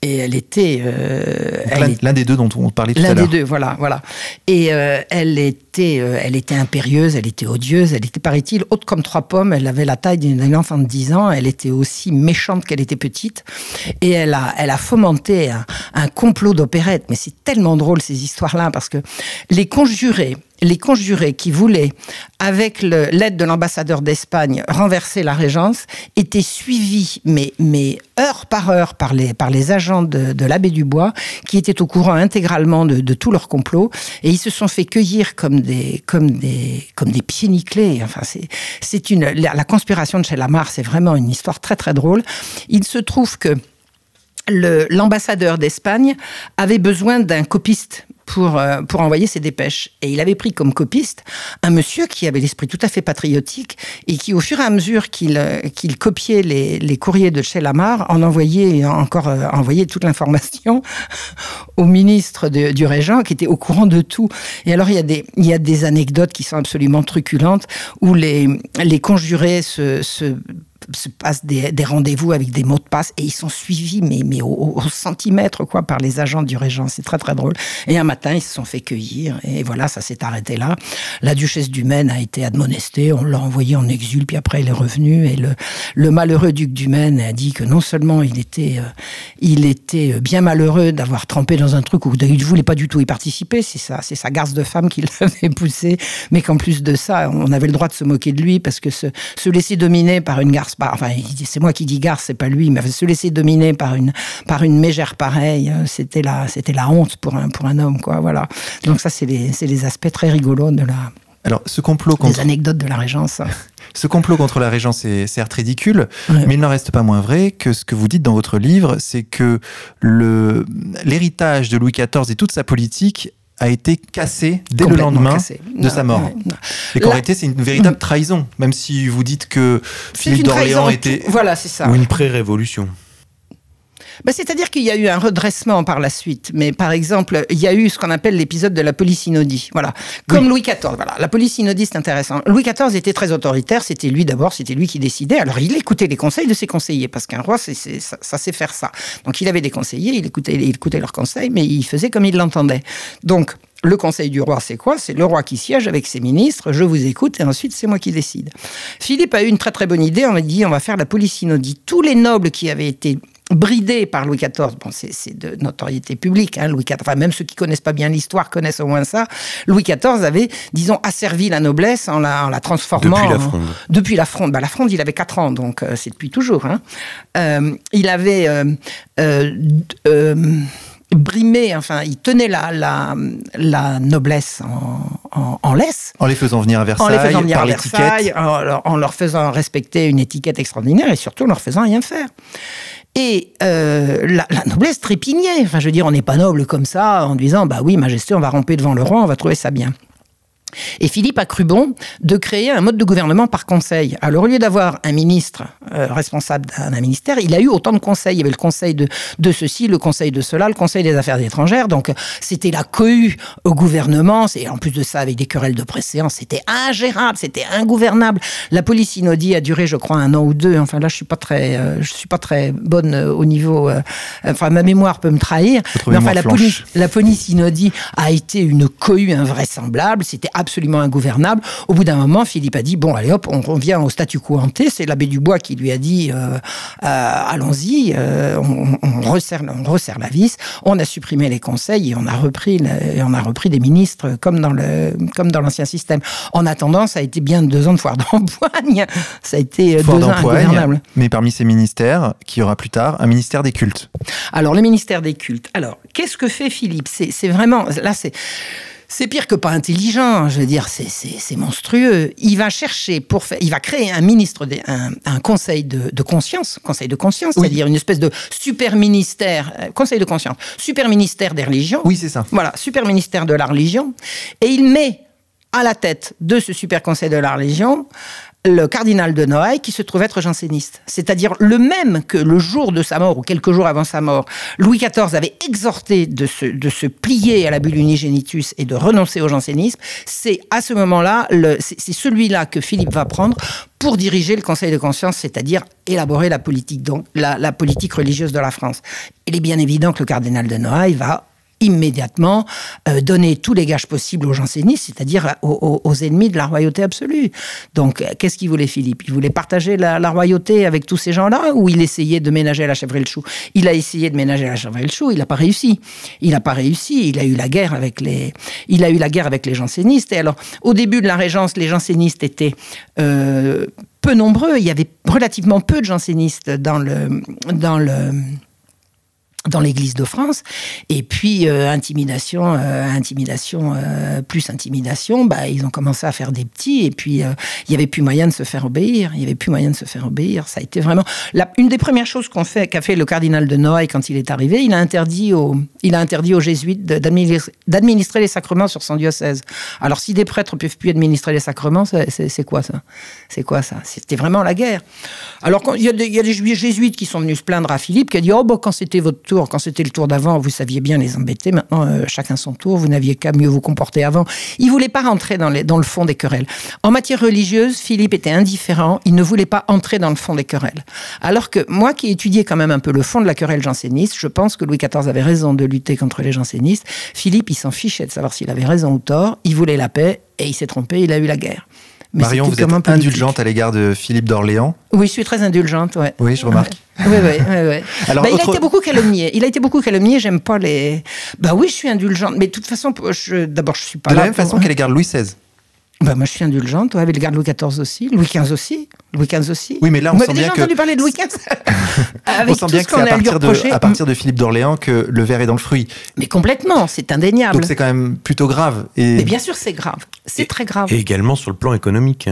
Et elle était... Euh, l'un des deux dont on parlait tout à l'heure. L'un des deux, voilà. voilà. Et euh, elle, était, euh, elle était impérieuse, elle était odieuse, elle était, paraît-il, haute comme trois pommes, elle avait la taille d'un enfant de 10 ans, elle était aussi méchante qu'elle était petite. Et elle a, elle a fomenté un, un complot d'opérette. Mais c'est tellement drôle ces histoires-là, parce que les conjurés les conjurés qui voulaient, avec l'aide de l'ambassadeur d'Espagne, renverser la Régence, étaient suivis, mais, mais heure par heure, par les, par les agents de, l'abbé Dubois, qui étaient au courant intégralement de, de tout leur complot, et ils se sont fait cueillir comme des, comme des, comme des pieds nickelés. Enfin, c'est une, la, conspiration de chez Lamar, c'est vraiment une histoire très très drôle. Il se trouve que l'ambassadeur d'Espagne avait besoin d'un copiste pour, euh, pour envoyer ses dépêches. Et il avait pris comme copiste un monsieur qui avait l'esprit tout à fait patriotique et qui, au fur et à mesure qu'il euh, copiait les, les, courriers de chez Lamar, en envoyait encore euh, envoyait toute l'information au ministre du Régent qui était au courant de tout. Et alors, il y a des, il y a des anecdotes qui sont absolument truculentes où les, les conjurés se se passent des, rendez-vous avec des mots de passe et ils sont suivis mais, mais au, centimètre quoi par les agents du régent. C'est très très drôle. Et un matin, ils se sont fait cueillir et voilà, ça s'est arrêté là. La duchesse du Maine a été admonestée, on l'a envoyé en exil, puis après elle est revenue et le, le malheureux duc du Maine a dit que non seulement il était, euh, il était bien malheureux d'avoir trempé dans un truc où il ne voulait pas du tout y participer, c'est ça, c'est sa garce de femme qui l'avait poussé, mais qu'en plus de ça, on avait le droit de se moquer de lui parce que se, se laisser dominer par une garce enfin, c'est moi qui dis garce, c'est pas lui, mais se laisser dominer par une, par une mégère pareille, euh, c'était la, c'était la honte pour un, pour un homme, quoi, voilà. Donc ça, c'est les, les aspects très rigolos de la, alors, ce complot contre... Des anecdotes de la Régence. ce complot contre la Régence est certes ridicule, mais il n'en reste pas moins vrai que ce que vous dites dans votre livre, c'est que l'héritage de Louis XIV et toute sa politique a été cassé dès le lendemain de sa mort. Et qu'en réalité, c'est une véritable mm. trahison, même si vous dites que Philippe d'Orléans était. Voilà, c'est ça. Ou une pré-révolution. Bah, c'est-à-dire qu'il y a eu un redressement par la suite. Mais par exemple, il y a eu ce qu'on appelle l'épisode de la police inodie. Voilà. Comme Louis XIV. Voilà. La police inodie, c'est intéressant. Louis XIV était très autoritaire. C'était lui d'abord, c'était lui qui décidait. Alors il écoutait les conseils de ses conseillers parce qu'un roi, ça, ça, sait faire ça. Donc il avait des conseillers, il écoutait, il écoutait leurs conseils, mais il faisait comme il l'entendait. Donc le conseil du roi, c'est quoi? C'est le roi qui siège avec ses ministres, je vous écoute et ensuite c'est moi qui décide. Philippe a eu une très très bonne idée, on a dit on va faire la police inodie. Tous les nobles qui avaient été bridé par Louis XIV. Bon, c'est de notoriété publique, hein, Louis XIV. Enfin, même ceux qui connaissent pas bien l'histoire connaissent au moins ça. Louis XIV avait, disons, asservi la noblesse en la, en la transformant. Depuis la fronde. depuis la fronde. Bah, la fronde, il avait 4 ans, donc euh, c'est depuis toujours. Hein. Euh, il avait euh, brimé, enfin, il tenait la, la, la noblesse en, en, laisse. En les faisant venir à Versailles, en les faisant venir par l'étiquette. En, en, leur faisant respecter une étiquette extraordinaire et surtout en leur faisant rien faire. Et euh, la, noblesse trépignait. Enfin, je veux dire, on n'est pas noble comme ça en disant, bah oui, Majesté, on va ramper devant le roi, on va trouver ça bien. Et Philippe a cru bon de créer un mode de gouvernement par conseil. Alors, au lieu d'avoir un ministre euh, responsable d'un ministère, il a eu autant de conseils. Il y avait le conseil de, de ceci, le conseil de cela, le conseil des affaires étrangères. Donc, c'était la cohue au gouvernement. Et en plus de ça, avec des querelles de préséance, c'était ingérable, c'était ingouvernable. La police a duré, je crois, un an ou deux. Enfin, là, je suis pas très, euh, je suis pas très bonne euh, au niveau. enfin, ma mémoire peut me trahir. Mais enfin, la police, la police a été une cohue invraisemblable. C'était absolument ingouvernable. Au bout d'un moment, Philippe a dit bon, allez hop, on revient au statu quo ante. C'est l'abbé Dubois qui lui a dit euh, allons-y, on, on, resserre, on resserre la vis. On a supprimé les conseils et on a repris, on a repris des ministres comme dans le comme dans l'ancien système. En attendant, ça a été bien deux ans de foire d'empoigne. Ça a été deux ans ingouvernable. Mais parmi ces ministères, qui aura plus tard un ministère des cultes. Alors le ministère des cultes. Alors qu'est-ce que fait Philippe? C'est vraiment là c'est c'est pire que pas intelligent, je veux dire, c'est monstrueux. Il va chercher pour faire, il va créer un ministre, un, conseil de, conscience, conseil de conscience, c'est-à-dire une espèce de super ministère, euh, conseil de conscience, super ministère des religions. Oui, c'est ça. Voilà, super ministère de la religion. Et il met à la tête de ce super conseil de la religion le cardinal de Noailles qui se trouve être janséniste. C'est-à-dire le même que le jour de sa mort ou quelques jours avant sa mort, Louis XIV avait exhorté de se, de se plier à la bulle unigenitus et de renoncer au jansénisme. C'est à ce moment-là, c'est celui-là que Philippe va prendre pour diriger le Conseil de conscience, c'est-à-dire élaborer la politique, donc la, la, politique religieuse de la France. Il est bien évident que le cardinal de Noailles va immédiatement euh, donner tous les gages possibles aux jansénistes, c'est-à-dire aux, ennemis de la royauté absolue. Donc, euh, qu'est-ce qu'il voulait Philippe? Il voulait partager la, royauté avec tous ces gens-là ou il essayait de ménager la chèvre et le chou? Il a essayé de ménager la chèvre et le chou, il n'a pas réussi. Il n'a pas réussi, il a eu la guerre avec les, il a eu la guerre avec les jansénistes. Et alors, au début de la Régence, les jansénistes étaient euh, peu nombreux, il y avait relativement peu de jansénistes dans le... Dans le dans l'Église de France. Et puis, euh, intimidation, euh, intimidation, euh, plus intimidation, bah, ils ont commencé à faire des petits. Et puis, il n'y avait plus moyen de se faire obéir. Il n'y avait plus moyen de se faire obéir. Ça a été vraiment... Une des premières choses qu'a fait le cardinal de Noailles quand il est arrivé, il a interdit aux, il a interdit aux jésuites d'administrer les sacrements sur son diocèse. Alors, si des prêtres ne peuvent plus administrer les sacrements, c'est quoi ça? C'est quoi ça? C'était vraiment la guerre. Alors, il y a des jésuites qui sont venus se plaindre à Philippe, qui a dit, oh, bah, quand c'était votre quand c'était le tour d'avant, vous saviez bien les embêter. Maintenant, euh, chacun son tour. Vous n'aviez qu'à mieux vous comporter avant. Il voulait pas rentrer dans, dans le fond des querelles. En matière religieuse, Philippe était indifférent. Il ne voulait pas entrer dans le fond des querelles. Alors que moi, qui étudiais quand même un peu le fond de la querelle janséniste, je pense que Louis XIV avait raison de lutter contre les jansénistes. Philippe, il s'en fichait de savoir s'il avait raison ou tort. Il voulait la paix et il s'est trompé. Il a eu la guerre. Marion, vous êtes indulgente à l'égard de Philippe d'Orléans Oui, je suis très indulgente, ouais. Oui, je remarque. Oui, oui, oui. Alors, bah, Il a été beaucoup calomnié. Il a été beaucoup calomnié. J'aime pas les. Bah oui, je suis indulgente. Mais de toute façon, d'abord, je suis pas. De la même façon qu'à l'égard de Louis XVI. Bah, moi, je suis indulgente, ouais, avec le garde Louis XIV aussi, Louis XV aussi, Louis XV aussi. Oui, mais là, on sent bien que. entendu parler de Louis XV On sent bien que c'est à, partir de, à partir de Philippe d'Orléans que le verre est dans le fruit. Mais complètement, c'est indéniable. Donc c'est quand même plutôt grave. Et... Mais bien sûr, c'est grave. C'est très grave. Et également sur le plan économique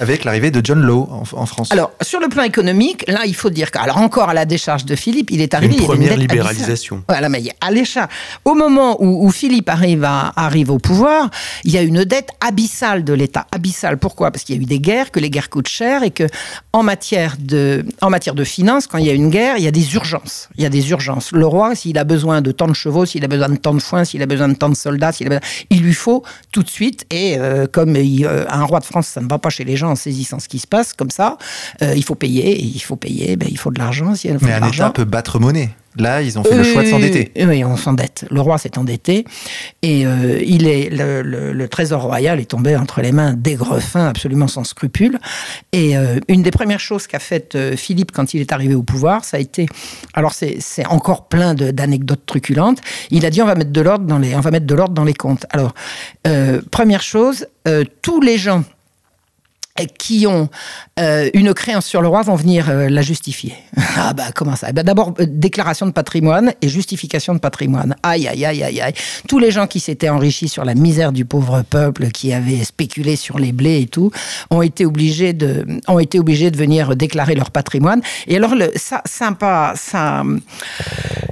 avec l'arrivée de John Law en, France. Alors, sur le plan économique, là, il faut dire qu'alors encore à la décharge de Philippe, il est arrivé. Une première libéralisation. Voilà, mais à l'échat. Au moment où, Philippe arrive, à, arrive au pouvoir, il y a une dette abyssale de l'État. Abyssale. Pourquoi? Parce qu'il y a eu des guerres, que les guerres coûtent cher et que en matière de, en matière de finances, quand il y a une guerre, il y a des urgences. Il y a des urgences. Le roi, s'il a besoin de tant de chevaux, s'il a besoin de tant de foin, s'il a besoin de tant de soldats, s'il a il lui faut tout de suite. Et euh, comme euh, un roi de France, ça ne va pas chez les gens en saisissant ce qui se passe comme ça. Euh, il faut payer, et il faut payer, ben, il faut de l'argent. Si Mais un État peut battre monnaie. Là, ils ont fait le choix de s'endetter. Oui, on s'endette. Le roi s'est endetté et euh, il est le, trésor royal est tombé entre les mains d'aigrefins absolument sans scrupules. Et euh, une des premières choses qu'a fait Philippe quand il est arrivé au pouvoir, ça a été, alors c'est encore plein d'anecdotes truculentes. Il a dit on va mettre de l'ordre dans les, on va mettre de l'ordre dans les comptes. Alors première chose, tous les gens qui ont euh, une créance sur le roi vont venir euh, la justifier. ah bah comment ça? Bah, D'abord, euh, déclaration de patrimoine et justification de patrimoine. Aïe, aïe, aïe, aïe, aïe. Tous les gens qui s'étaient enrichis sur la misère du pauvre peuple, qui avaient spéculé sur les blés et tout, ont été obligés de, ont été obligés de venir déclarer leur patrimoine. Et alors, ça, sympa, ça,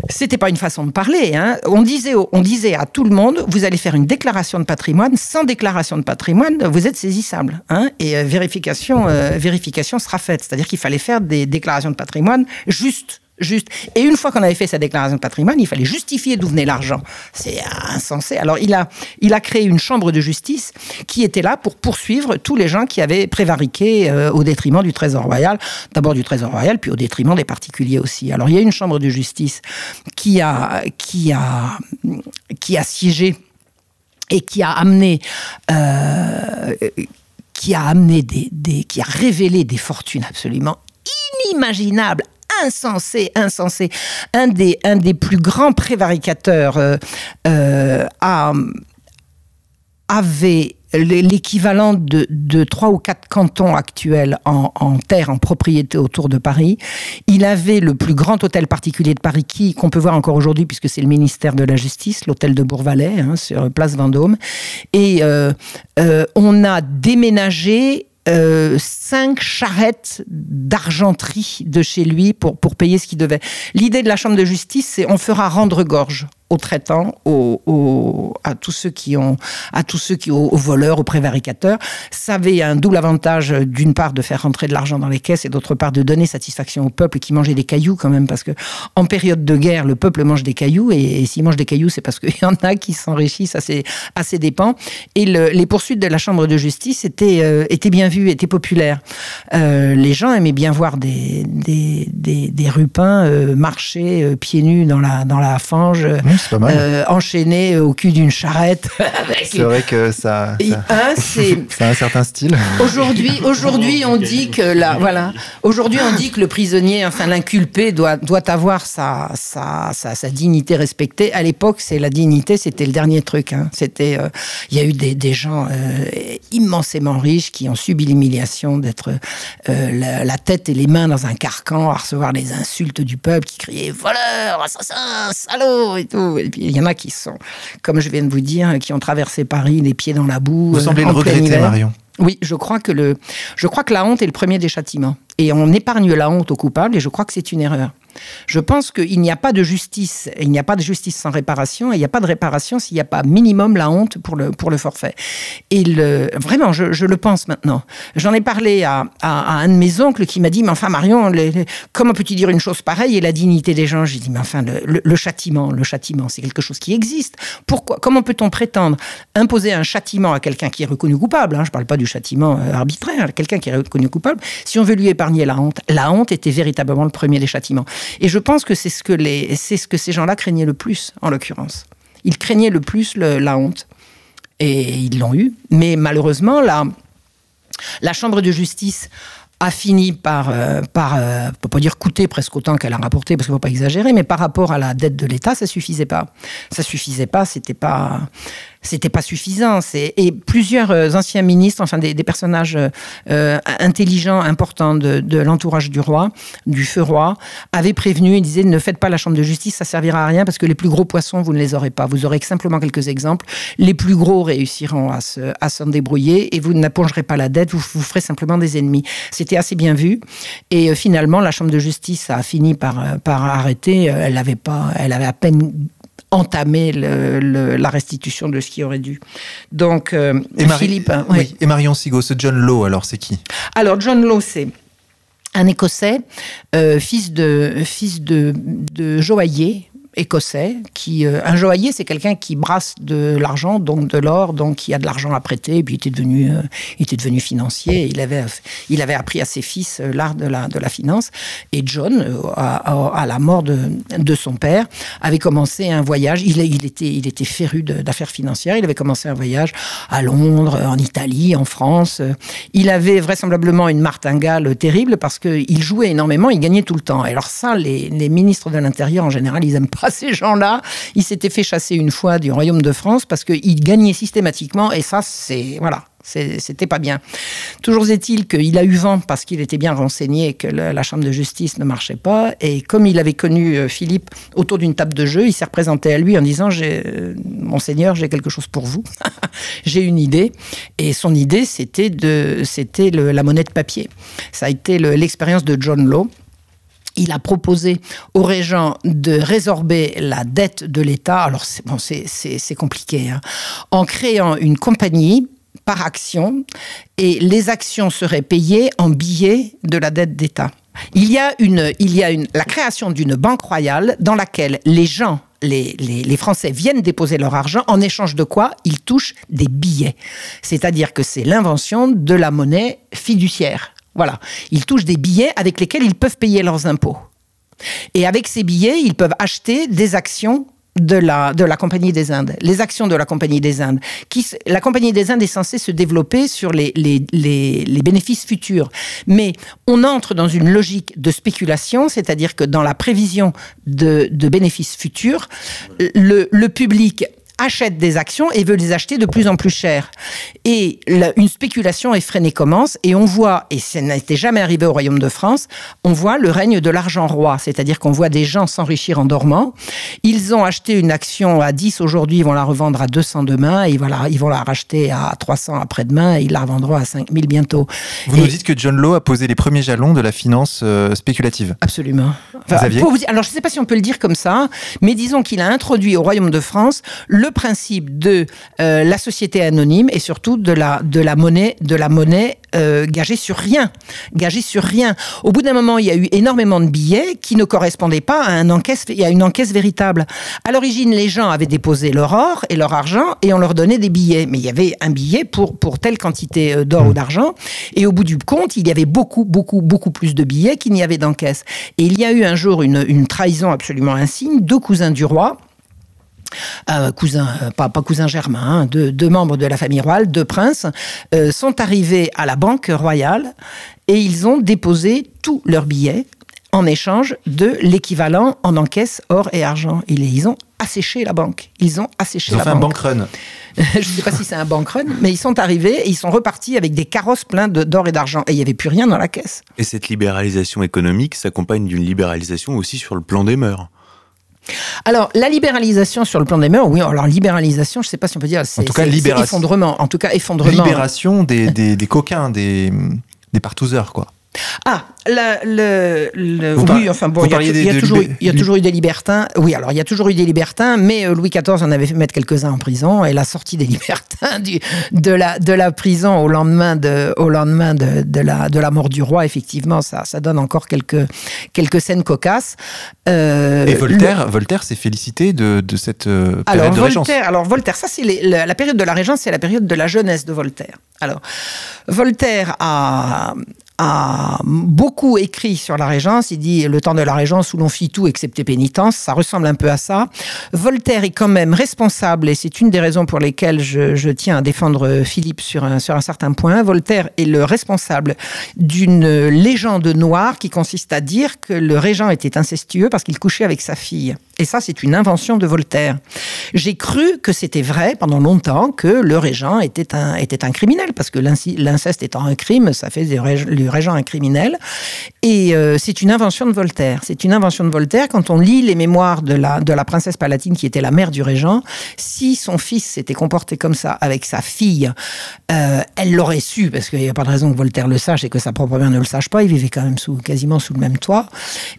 c'était pas une façon de parler. Hein. On, disait, on disait à tout le monde, vous allez faire une déclaration de patrimoine. Sans déclaration de patrimoine, vous êtes saisissable. Hein. Et vérification, euh, sera faite. C'est-à-dire qu'il fallait faire des déclarations de patrimoine justes. Juste. Et une fois qu'on avait fait sa déclaration de patrimoine, il fallait justifier d'où venait l'argent. C'est insensé. Alors il a, il a créé une chambre de justice qui était là pour poursuivre tous les gens qui avaient prévariqué euh, au détriment du Trésor royal. D'abord du Trésor royal, puis au détriment des particuliers aussi. Alors il y a une chambre de justice qui a, qui a, qui a siégé et qui a amené euh, qui a amené des, qui a révélé des fortunes absolument inimaginables insensées, insensées. Un des, des plus grands prévaricateurs euh, euh, avait l'équivalent de, trois ou quatre cantons actuels en, terre, en propriété autour de Paris. Il avait le plus grand hôtel particulier de Paris, qui qu'on peut voir encore aujourd'hui, puisque c'est le ministère de la Justice, l'hôtel de Bourvalet, hein, sur Place Vendôme. Et euh, euh, on a déménagé euh, cinq charrettes d'argenterie de chez lui pour, pour payer ce qu'il devait. L'idée de la Chambre de justice, c'est on fera rendre gorge aux traitants, aux, à tous ceux qui ont, à tous ceux qui aux, voleurs, aux prévaricateurs. Ça avait un double avantage d'une part de faire rentrer de l'argent dans les caisses et d'autre part de donner satisfaction au peuple qui mangeait des cailloux quand même parce que en période de guerre le peuple mange des cailloux et, s'il mange des cailloux c'est parce qu'il y en a qui s'enrichissent à ses, dépens et les poursuites de la chambre de justice étaient, euh, étaient bien vues, étaient populaires. Euh, les gens aimaient bien voir des, des, des, rupins euh, marcher pieds nus dans la, dans la fange. Euh, enchaîné au cul d'une charrette. c'est vrai que ça, ça, a un certain style. Aujourd'hui, aujourd'hui, on dit que là, voilà. Aujourd'hui, on dit que le prisonnier, enfin l'inculpé, doit doit avoir sa sa, sa, dignité respectée. À l'époque, c'est la dignité, c'était le dernier truc. Hein. C'était, euh, il y a eu des, des gens euh, immensément riches qui ont subi l'humiliation d'être la, la, tête et les mains dans un carcan, à recevoir les insultes du peuple qui criait voleur, assassin, salaud et tout. Et puis il y en a qui sont, comme je viens de vous dire, qui ont traversé Paris les pieds dans la boue. Vous semblez le regretter, Marion. Oui, je crois que le, je crois que la honte est le premier des châtiments. Et on épargne la honte aux coupables, et je crois que c'est une erreur. Je pense qu'il n'y a pas de justice, il n'y a pas de justice sans réparation, et il n'y a pas de réparation s'il n'y a pas minimum la honte pour le, pour le forfait. Et le, vraiment, je, le pense maintenant. J'en ai parlé à, un de mes oncles qui m'a dit, mais enfin Marion, comment peux-tu dire une chose pareille et la dignité des gens? J'ai dit, mais enfin, le, châtiment, le châtiment, c'est quelque chose qui existe. Pourquoi Comment peut-on prétendre imposer un châtiment à quelqu'un qui est reconnu coupable hein, Je ne parle pas du châtiment euh, arbitraire, quelqu'un qui est reconnu coupable. Si on veut lui épargner la honte, la honte était véritablement le premier des châtiments. Et je pense que c'est ce que, les, ce que ces gens-là craignaient le plus, en l'occurrence. Ils craignaient le plus la honte. Et ils l'ont eu. Mais malheureusement, la, la Chambre de justice a fini par, euh, par euh, peut pas dire coûter presque autant qu'elle a rapporté, parce qu'il ne faut pas exagérer, mais par rapport à la dette de l'État, ça suffisait pas. Ça suffisait pas, c'était pas, c'était pas suffisant. Et plusieurs euh, anciens ministres, enfin des, personnages euh, intelligents, importants de, l'entourage du roi, du feu roi, avaient prévenu, ils disaient ne faites pas la chambre de justice, ça servira à rien parce que les plus gros poissons, vous ne les aurez pas. Vous aurez simplement quelques exemples. Les plus gros réussiront à s'en à débrouiller et vous n'appongerez pas la dette, vous, vous ferez simplement des ennemis. C'était assez bien vu. Et euh, finalement, la chambre de justice a fini par, par arrêter. Elle avait pas, elle avait à peine entamer la restitution de ce qui aurait dû. Donc, euh, et Philippe. Hein, oui. Et Marion Sigo, ce John Law, alors c'est qui? Alors, John Law, c'est un Écossais, euh, fils de, fils de, de joaillier, écossais qui euh, un joaillier c'est quelqu'un qui brasse de l'argent donc de l'or donc qui a de l'argent à prêter et puis il était devenu euh, il était devenu financier il avait il avait appris à ses fils euh, l'art de la de la finance et John à, la mort de, de son père avait commencé un voyage il, il était il était féru d'affaires financières il avait commencé un voyage à Londres en Italie en France il avait vraisemblablement une martingale terrible parce que il jouait énormément il gagnait tout le temps et alors ça les, les ministres de l'intérieur en général ils aiment pas ces gens-là. Ils s'étaient fait chasser une fois du Royaume de France parce qu'ils gagnaient systématiquement et ça, c'est. Voilà. C'était pas bien. Toujours est-il qu'il a eu vent parce qu'il était bien renseigné que la Chambre de justice ne marchait pas. Et comme il avait connu euh, Philippe autour d'une table de jeu, il s'est représenté à lui en disant euh, Monseigneur, j'ai quelque chose pour vous. j'ai une idée. Et son idée, c'était la monnaie de papier. Ça a été l'expérience de John Law il a proposé au régent de résorber la dette de l'État. Alors, c'est bon, compliqué. Hein, en créant une compagnie par action et les actions seraient payées en billets de la dette d'État. Il y a, une, il y a une, la création d'une banque royale dans laquelle les gens les, les, Français viennent déposer leur argent, en échange de quoi ils touchent des billets. C'est-à-dire que c'est l'invention de la monnaie fiduciaire. Voilà. Ils touchent des billets avec lesquels ils peuvent payer leurs impôts. Et avec ces billets, ils peuvent acheter des actions de la, de la Compagnie des Indes, les actions de la Compagnie des Indes. Qui, la Compagnie des Indes est censée se développer sur les, les, les, bénéfices futurs. Mais on entre dans une logique de spéculation, c'est-à-dire que dans la prévision de, de bénéfices futurs, le, le public achète des actions et veut les acheter de plus en plus cher. Et une spéculation effrénée commence et on voit, et ça n'était jamais arrivé au Royaume de France, on voit le règne de l'argent roi, c'est-à-dire qu'on voit des gens s'enrichir en dormant. Ils ont acheté une action à 10 aujourd'hui, ils vont la revendre à 200 demain, et voilà, ils vont la racheter à 300 après-demain et ils la revendront à 5000 bientôt. Vous nous dites que John Law a posé les premiers jalons de la finance euh, spéculative. Absolument. alors je ne sais pas si on peut le dire comme ça, mais disons qu'il a introduit au Royaume de France le le principe de euh, la société anonyme et surtout de la, de la monnaie, de la monnaie euh, gagée sur rien. Gagée sur rien. Au bout d'un moment, il y a eu énormément de billets qui ne correspondaient pas à, un encaisse, à une encaisse véritable. À l'origine, les gens avaient déposé leur or et leur argent et on leur donnait des billets. Mais il y avait un billet pour, pour telle quantité euh, d'or ou d'argent. Et au bout du compte, il y avait beaucoup, beaucoup, beaucoup plus de billets qu'il n'y avait d'encaisse. Et il y a eu un jour une, une trahison absolument insigne. Deux cousins du roi euh, cousin, euh, pas, pas cousin germain, hein, deux, membres de la famille royale, deux princes, euh, sont arrivés à la banque royale et ils ont déposé tous leurs billets en échange de l'équivalent en encaisse or et argent. Et ils ont asséché la banque. Ils ont asséché ils ont fait un bank run. Je ne sais pas si c'est un bank run, mais ils sont arrivés et ils sont repartis avec des carrosses pleins d'or et d'argent. Et il n'y avait plus rien dans la caisse. Et cette libéralisation économique s'accompagne d'une libéralisation aussi sur le plan des mœurs. Alors, la libéralisation sur le plan des mœurs, oui, alors libéralisation, je ne sais pas si on peut dire, c'est effondrement. En tout cas, effondrement. Libération des, des, des coquins, des, des partouzeurs, quoi. Ah, le, oui, enfin bon, il y, a, toujours, il y a toujours eu des libertins. Oui, alors il y a toujours eu des libertins, mais euh, Louis XIV en avait fait mettre quelques-uns en prison et la sortie des libertins du, de, la, de la prison au lendemain de, au lendemain de, de, la, de la mort du roi, effectivement, ça, ça donne encore quelques, quelques scènes cocasses. Euh, et Voltaire, Voltaire s'est félicité de, de cette euh, période alors, de Voltaire, Alors Voltaire, ça c'est la, la période de la Régence, c'est la période de la jeunesse de Voltaire. Alors Voltaire a a beaucoup écrit sur la Régence. Il dit le temps de la Régence où l'on fit tout excepté pénitence. Ça ressemble un peu à ça. Voltaire est quand même responsable, et c'est une des raisons pour lesquelles je, tiens à défendre Philippe sur un, sur un certain point. Voltaire est le responsable d'une légende noire qui consiste à dire que le régent était incestueux parce qu'il couchait avec sa fille. Et ça, c'est une invention de Voltaire. J'ai cru que c'était vrai pendant longtemps que le régent était un, était un criminel, parce que l'inceste étant un crime, ça fait régent un criminel. Et euh, c'est une invention de Voltaire. C'est une invention de Voltaire. Quand on lit les mémoires de la, de la princesse Palatine, qui était la mère du régent, si son fils s'était comporté comme ça avec sa fille, euh, elle l'aurait su, parce qu'il n'y a pas de raison que Voltaire le sache et que sa propre mère ne le sache pas. Il vivait quand même sous, quasiment sous le même toit.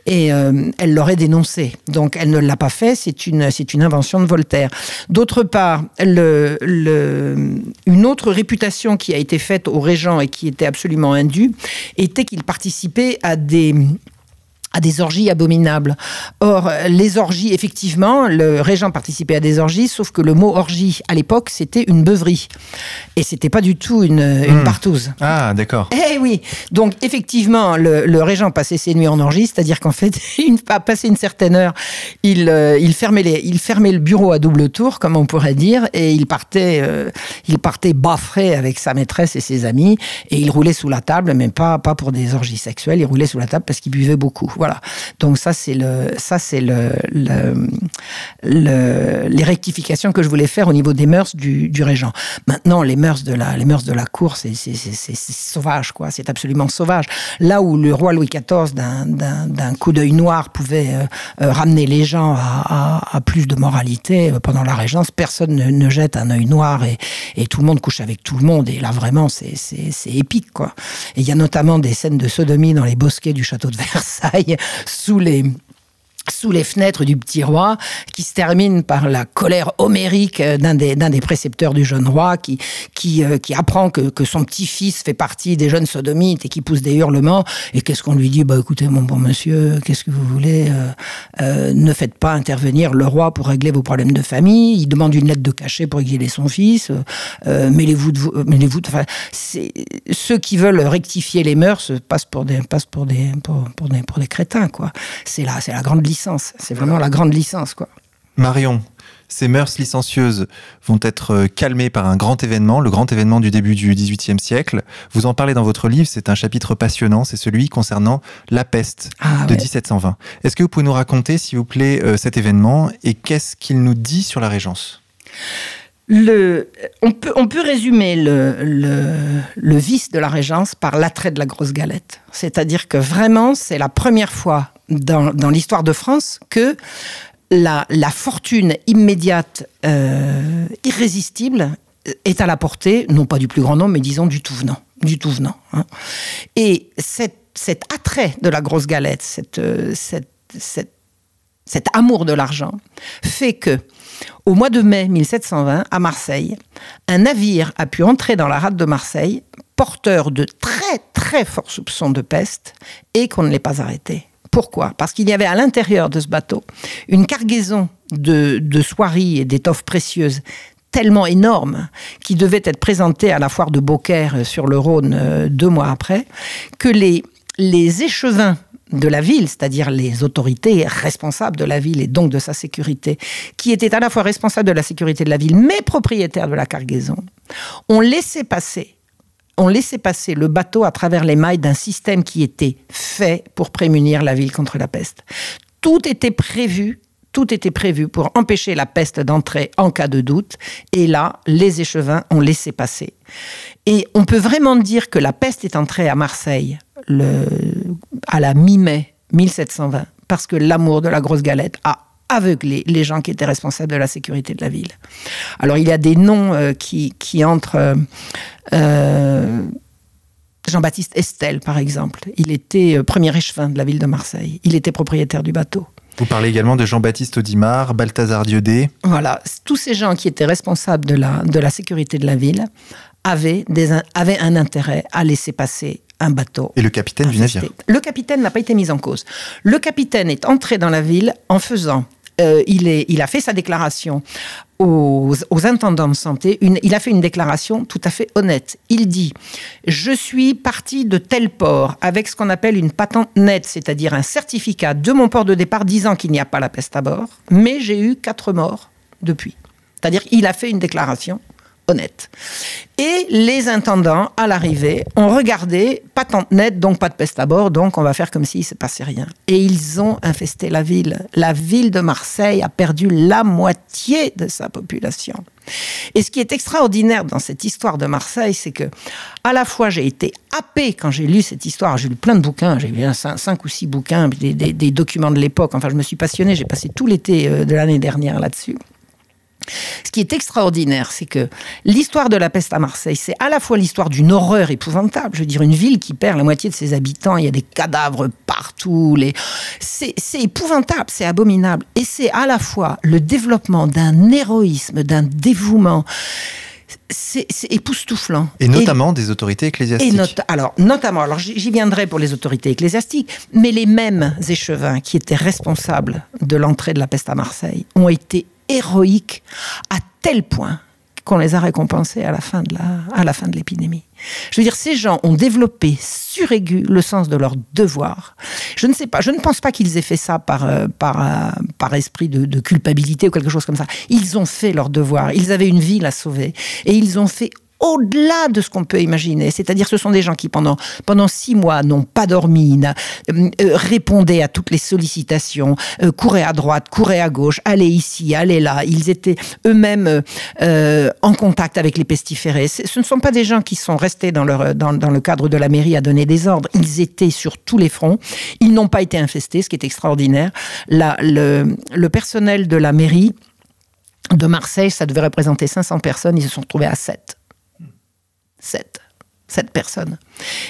Et euh, elle l'aurait dénoncé. Donc elle ne l'a pas fait, c'est une, c'est une invention de Voltaire. D'autre part, une autre réputation qui a été faite au régent et qui était absolument indue était qu'il participait à des à des orgies abominables. Or, les orgies, effectivement, le régent participait à des orgies, sauf que le mot orgie, à l'époque, c'était une beuverie. Et c'était pas du tout une, une hmm. partouze. Ah, d'accord. Eh oui. Donc, effectivement, le, régent passait ses nuits en orgie, c'est-à-dire qu'en fait, une, à passer une certaine heure, il, euh, il, fermait les, il fermait le bureau à double tour, comme on pourrait dire, et il partait, euh, il partait baffré avec sa maîtresse et ses amis, et il roulait sous la table, mais pas, pas pour des orgies sexuelles, il roulait sous la table parce qu'il buvait beaucoup. Voilà. Donc ça c'est le ça c'est le, le, les rectifications que je voulais faire au niveau des mœurs du, du régent. Maintenant les mœurs de la les mœurs de la cour c'est sauvage quoi, c'est absolument sauvage. Là où le roi Louis XIV d'un coup d'œil noir pouvait euh, euh, ramener les gens à, plus de moralité euh, pendant la régence, personne ne, ne jette un œil noir et, et, tout le monde couche avec tout le monde et là vraiment c'est épique quoi. Et il y a notamment des scènes de sodomie dans les bosquets du château de Versailles sous les sous les fenêtres du petit roi, qui se termine par la colère homérique d'un des, des précepteurs du jeune roi, qui, qui, euh, qui apprend que, que son petit-fils fait partie des jeunes sodomites et qui pousse des hurlements. Et qu'est-ce qu'on lui dit? Bah écoutez, mon bon monsieur, qu'est-ce que vous voulez? Euh, euh, Ne faites pas intervenir le roi pour régler vos problèmes de famille. Il demande une lettre de cachet pour exiler son fils. mêlez-vous de vous. Mêlez-vous ceux qui veulent rectifier les mœurs passent pour des, passent pour des, pour, des, pour des crétins, quoi. C'est là, c'est la grande liste c'est vraiment la grande licence, quoi. Marion, ces mœurs licencieuses vont être euh, calmées par un grand événement, le grand événement du début du XVIIIe siècle. Vous en parlez dans votre livre, c'est un chapitre passionnant, c'est celui concernant la peste Ah, de ouais. 1720. Est-ce que vous pouvez nous raconter, s'il vous plaît, euh, cet événement et qu'est-ce qu'il nous dit sur la Régence? On, peut, résumer le, vice de la Régence par l'attrait de la grosse galette. C'est-à-dire que vraiment, c'est la première fois dans, l'histoire de France que la, fortune immédiate, euh, irrésistible, est à la portée, non pas du plus grand nombre, mais disons du tout venant. Du tout venant hein. Et cet, attrait de la grosse galette, euh, cet amour de l'argent, fait que au mois de mai 1720, à Marseille, un navire a pu entrer dans la rade de Marseille, porteur de très très forts soupçons de peste, et qu'on ne l'ait pas arrêté. Pourquoi? Parce qu'il y avait à l'intérieur de ce bateau une cargaison de, soieries et d'étoffes précieuses tellement énorme qui devait être présentée à la foire de Beaucaire euh, sur le Rhône euh, deux mois après, que les, les échevins de la ville, c'est-à-dire les autorités responsables de la ville et donc de sa sécurité, qui étaient à la fois responsables de la sécurité de la ville, mais propriétaires de la cargaison, ont laissé passer ont laissé passer le bateau à travers les mailles d'un système qui était fait pour prémunir la ville contre la peste. Tout était prévu, tout était prévu pour empêcher la peste d'entrer en cas de doute. Et là, les échevins ont laissé passer. Et on peut vraiment dire que la peste est entrée à Marseille le, à la mi-mai 1720 parce que l'amour de la grosse galette a aveuglé les gens qui étaient responsables de la sécurité de la ville. Alors il y a des noms euh, qui, qui entrent. euh, euh, Jean-Baptiste Estelle, par exemple. Il était premier échevin de la ville de Marseille. Il était propriétaire du bateau. Vous parlez également de Jean-Baptiste Audimard, Balthazar Diodé. Voilà, tous ces gens qui étaient responsables de la, de la sécurité de la ville avaient, des, avaient un intérêt à laisser passer un bateau. Et le capitaine du infesté. navire. Le capitaine n'a pas été mis en cause. Le capitaine est entré dans la ville en faisant. euh, il, est, il a fait sa déclaration aux, aux intendants de santé. Une, il a fait une déclaration tout à fait honnête. Il dit Je suis parti de tel port avec ce qu'on appelle une patente nette, c'est-à-dire un certificat de mon port de départ disant qu'il n'y a pas la peste à bord, mais j'ai eu quatre morts depuis. C'est-à-dire qu'il a fait une déclaration honnête. Et les intendants, à l'arrivée, ont regardé, patente nette, donc pas de peste à bord, donc on va faire comme s'il ne se passait rien. Et ils ont infesté la ville. La ville de Marseille a perdu la moitié de sa population. Et ce qui est extraordinaire dans cette histoire de Marseille, c'est que, à la fois, j'ai été happé quand j'ai lu cette histoire. J'ai lu plein de bouquins, j'ai lu cinq, cinq, ou six bouquins, des, documents de l'époque. Enfin, je me suis passionné, j'ai passé tout l'été euh, de l'année dernière là-dessus. Ce qui est extraordinaire, c'est que l'histoire de la peste à Marseille, c'est à la fois l'histoire d'une horreur épouvantable. Je veux dire, une ville qui perd la moitié de ses habitants, il y a des cadavres partout. Les... C'est épouvantable, c'est abominable. Et c'est à la fois le développement d'un héroïsme, d'un dévouement. C'est époustouflant. Et notamment et, des autorités ecclésiastiques. Et not alors, notamment, alors j'y viendrai pour les autorités ecclésiastiques, mais les mêmes échevins qui étaient responsables de l'entrée de la peste à Marseille ont été héroïques à tel point qu'on les a récompensés à la fin de l'épidémie. Je veux dire, ces gens ont développé suraigu le sens de leur devoir. Je ne sais pas, je ne pense pas qu'ils aient fait ça par, euh, par, euh, par esprit de, de, culpabilité ou quelque chose comme ça. Ils ont fait leur devoir. Ils avaient une ville à sauver et ils ont fait au-delà de ce qu'on peut imaginer. C'est-à-dire, ce sont des gens qui, pendant, pendant six mois, n'ont pas dormi, euh, répondaient à toutes les sollicitations, euh, couraient à droite, couraient à gauche, allaient ici, allaient là. Ils étaient eux-mêmes euh, en contact avec les pestiférés. Ce ne sont pas des gens qui sont restés dans, leur, dans, le cadre de la mairie à donner des ordres. Ils étaient sur tous les fronts. Ils n'ont pas été infestés, ce qui est extraordinaire. La, le, le personnel de la mairie de Marseille, ça devait représenter 500 personnes. Ils se sont retrouvés à 7. 7. 7 personnes.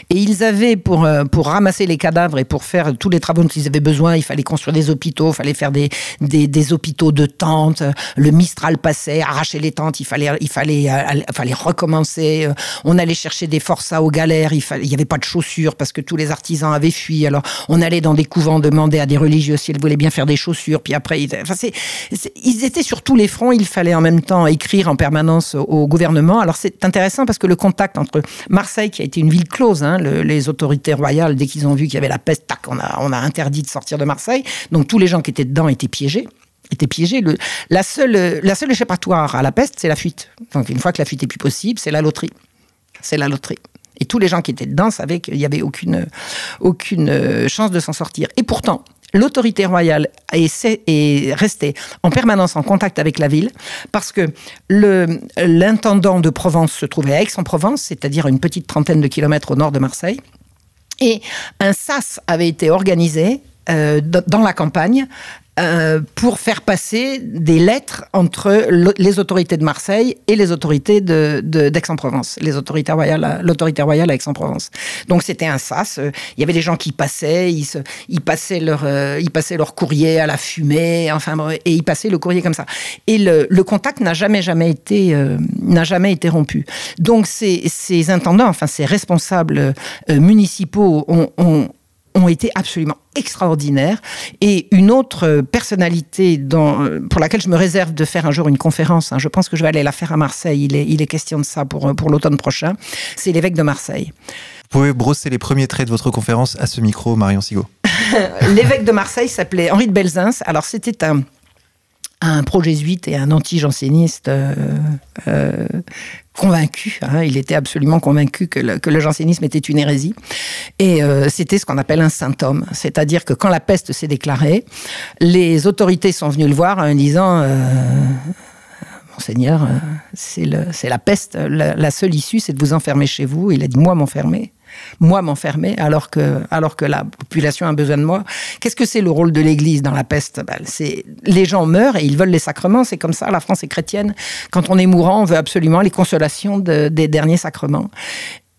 Et ils avaient, pour, euh, pour ramasser les cadavres et pour faire tous les travaux dont ils avaient besoin, il fallait construire des hôpitaux, il fallait faire des, des, hôpitaux de tentes. Le Mistral passait, arracher les tentes, il fallait, il fallait, euh, il fallait recommencer. On allait chercher des forçats aux galères, il n'y avait pas de chaussures parce que tous les artisans avaient fui. Alors on allait dans des couvents demander à des religieux si elles voulaient bien faire des chaussures. Puis après, ils étaient sur tous les fronts. Il fallait en même temps écrire en permanence au gouvernement. Alors c'est intéressant parce que le contact entre Marseille, qui a été une ville close, hein, le, les autorités royales, dès qu'ils ont vu qu'il y avait la peste, tac, on a, interdit de sortir de Marseille. Donc tous les gens qui étaient dedans étaient piégés. était piégé. Le, la, seule, la seule échappatoire à la peste, c'est la fuite. Donc une fois que la fuite est plus possible, c'est la loterie. C'est la loterie. Et tous les gens qui étaient dedans savaient qu'il n'y avait aucune, aucune chance de s'en sortir. Et pourtant, l'autorité royale est, restée en permanence en contact avec la ville parce que l'intendant de Provence se trouvait à Aix-en-Provence, c'est-à-dire une petite trentaine de kilomètres au nord de Marseille. Et un sas avait été organisé euh, dans la campagne euh, pour faire passer des lettres entre les autorités de Marseille et les autorités d'Aix-en-Provence, les autorités royales, l'autorité royale à Aix-en-Provence. Donc c'était un sas. Euh, il y avait des gens qui passaient, ils, se, ils passaient leur, euh, ils passaient leur courrier à la fumée, enfin et ils passaient le courrier comme ça. Et le, le contact n'a jamais jamais été n'a jamais été rompu. Donc ces, intendants, enfin ces responsables municipaux ont, ont ont été absolument extraordinaires. Et une autre personnalité pour laquelle je me réserve de faire un jour une conférence, hein, je pense que je vais aller la faire à Marseille, il est, il est question de ça pour, pour l'automne prochain, c'est l'évêque de Marseille. Vous pouvez brosser les premiers traits de votre conférence à ce micro, Marion Sigaud. l'évêque de Marseille s'appelait Henri de Belzins. Alors c'était un un pro-jésuite et un anti-janséniste euh, euh, convaincu. Hein. il était absolument convaincu que le, jansénisme était une hérésie. Et euh, c'était ce qu'on appelle un homme. C'est-à-dire que quand la peste s'est déclarée, les autorités sont venues le voir en disant Monseigneur, c'est la peste. La, la, seule issue, c'est de vous enfermer chez vous. Il a dit Moi, m'enfermer moi m'enfermer alors que, alors que la population a besoin de moi. Qu'est-ce que c'est le rôle de l'Église dans la peste? Ben, C'est les gens meurent et ils veulent les sacrements. C'est comme ça. La France est chrétienne. Quand on est mourant, on veut absolument les consolations des derniers sacrements.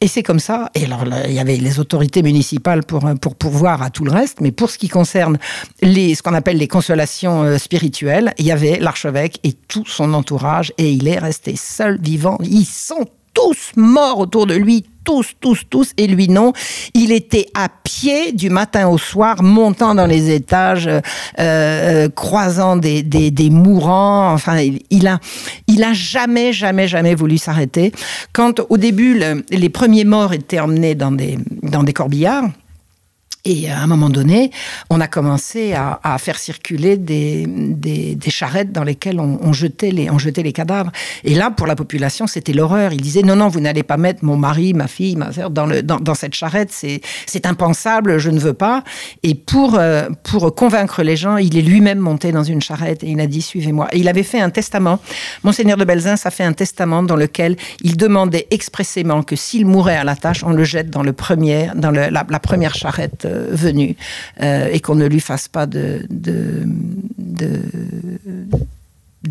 Et c'est comme ça. Et alors, il y avait les autorités municipales pour, pour pourvoir à tout le reste. Mais pour ce qui concerne les, ce qu'on appelle les consolations euh, spirituelles, il y avait l'archevêque et tout son entourage. Et il est resté seul, vivant. Ils sont tous morts autour de lui, tous, tous, tous, et lui non. Il était à pied du matin au soir, montant dans les étages, euh, euh, croisant des, des, mourants. Enfin, il, a, il a jamais, jamais, jamais voulu s'arrêter. Quand au début, les premiers morts étaient emmenés dans des, dans des corbillards, et à un moment donné, on a commencé à, faire circuler des, charrettes dans lesquelles on, jetait les, cadavres. Et là, pour la population, c'était l'horreur. Ils disaient non, non, vous n'allez pas mettre mon mari, ma fille, ma soeur dans, cette charrette. C'est impensable, je ne veux pas. Et pour, euh, pour convaincre les gens, il est lui-même monté dans une charrette et il a dit suivez-moi. Et il avait fait un testament. Monseigneur de Belzins a fait un testament dans lequel il demandait expressément que s'il mourait à la tâche, on le jette dans, la première charrette euh, venu euh, et qu'on ne lui fasse pas de, de,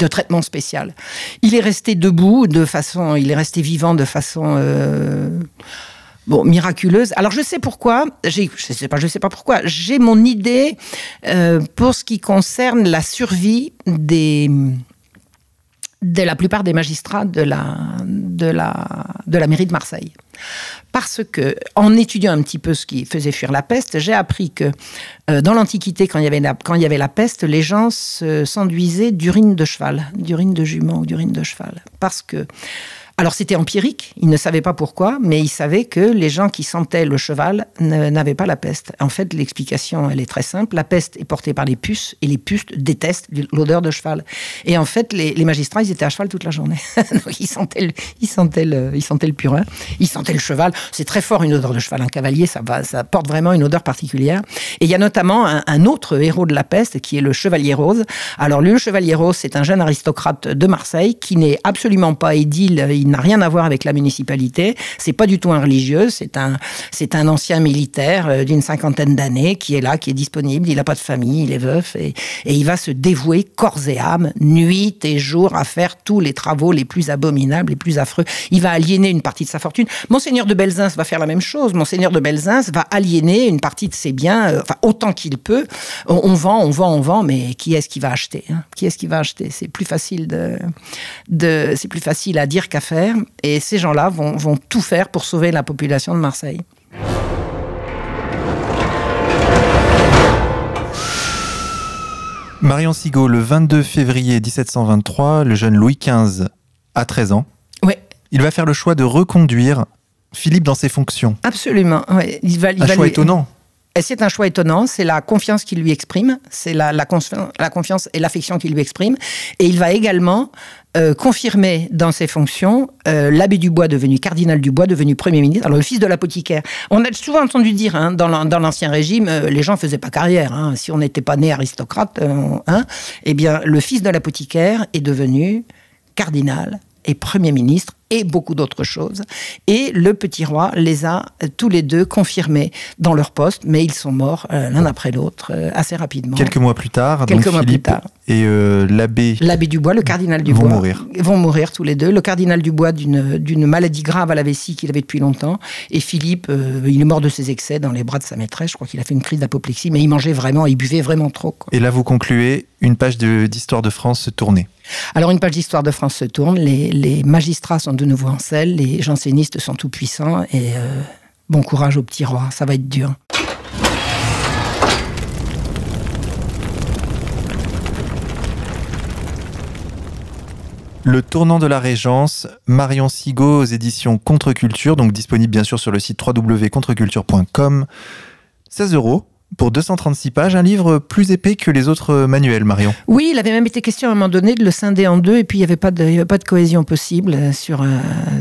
traitement spécial. Il est resté debout de façon, il est resté vivant de façon euh, bon, miraculeuse. Alors je sais pourquoi, je sais pas, je sais pas pourquoi. J'ai mon idée euh, pour ce qui concerne la survie des de la plupart des magistrats de la, de la, de la mairie de Marseille parce que, en étudiant un petit peu ce qui faisait fuir la peste, j'ai appris que euh, dans l'Antiquité, quand, il y avait la, quand il y avait la peste, les gens s'enduisaient d'urine de cheval, d'urine de jument ou d'urine de cheval. Parce que alors c'était empirique, ils ne savaient pas pourquoi, mais ils savaient que les gens qui sentaient le cheval n'avaient pas la peste. En fait, l'explication, elle est très simple. La peste est portée par les puces, et les puces détestent l'odeur de cheval. Et en fait, les, magistrats, ils étaient à cheval toute la journée. Ils sentaient, le, ils, sentaient ils sentaient le purin, ils sentaient le cheval. C'est très fort une odeur de cheval. Un cavalier, ça, va, ça porte vraiment une odeur particulière. Et il y a notamment un, un autre héros de la peste, qui est le Chevalier Rose. Alors lui, le Chevalier Rose, c'est un jeune aristocrate de Marseille qui n'est absolument pas édile, n'a rien à voir avec la municipalité. C'est pas du tout un religieux. C'est un, c'est un ancien militaire euh, d'une cinquantaine d'années qui est là, qui est disponible. Il n'a pas de famille, il est veuf et, et il va se dévouer corps et âme, nuit et jour, à faire tous les travaux les plus abominables, les plus affreux. Il va aliéner une partie de sa fortune. Monseigneur de Belzins va faire la même chose. Monseigneur de Belzins va aliéner une partie de ses biens, euh, enfin autant qu'il peut. On, vend, on vend, on vend, mais qui est-ce qui va acheter hein? Qui est-ce qui va acheter? C'est plus facile de, de c'est plus facile à dire qu'à faire et ces gens-là vont, tout faire pour sauver la population de Marseille. Marion Sigaud, le 22 février 1723, le jeune Louis XV a 13 ans. Oui. Il va faire le choix de reconduire Philippe dans ses fonctions. Absolument. Il va, Un choix étonnant. Et c'est un choix étonnant, c'est la confiance qu'il lui exprime, c'est la, la, la, confiance et l'affection qu'il lui exprime. Et il va également euh, confirmer dans ses fonctions euh, l'abbé Dubois devenu cardinal Dubois, devenu Premier ministre, alors le fils de l'apothicaire. On a souvent entendu dire, hein, dans l'Ancien Régime, euh, les gens ne faisaient pas carrière. Hein. si on n'était pas né aristocrate, hein, eh bien, le fils de l'apothicaire est devenu cardinal et Premier ministre et beaucoup d'autres choses. Et le petit roi les a euh, tous les deux confirmés dans leur poste, mais ils sont morts euh, l'un après l'autre euh, assez rapidement. Quelques mois plus tard, Quelques donc mois Philippe plus tard. et l'abbé L'abbé Dubois, le cardinal Dubois, vont mourir. Vont mourir tous les deux. Le cardinal Dubois d'une maladie grave à la vessie qu'il avait depuis longtemps. Et Philippe, il est mort de ses excès dans les bras de sa maîtresse. Je crois qu'il a fait une crise d'apoplexie, mais il mangeait vraiment, il buvait vraiment trop. Quoi. Et là, vous concluez une page d'histoire de, de France tournée. Alors une page d'histoire de France se tourne, les, les, magistrats sont de nouveau en selle, les jansénistes sont tout puissants et euh, bon courage au petit roi, ça va être dur. Le tournant de la Régence, Marion Sigaud aux éditions Contre-Culture, donc disponible bien sûr sur le site www.contreculture.com. 16 euros pour 236 pages, un livre plus épais que les autres manuels, Marion. Oui, il avait même été question à un moment donné de le scinder en deux, et puis il n'y avait, pas de, avait pas de cohésion possible sur, euh,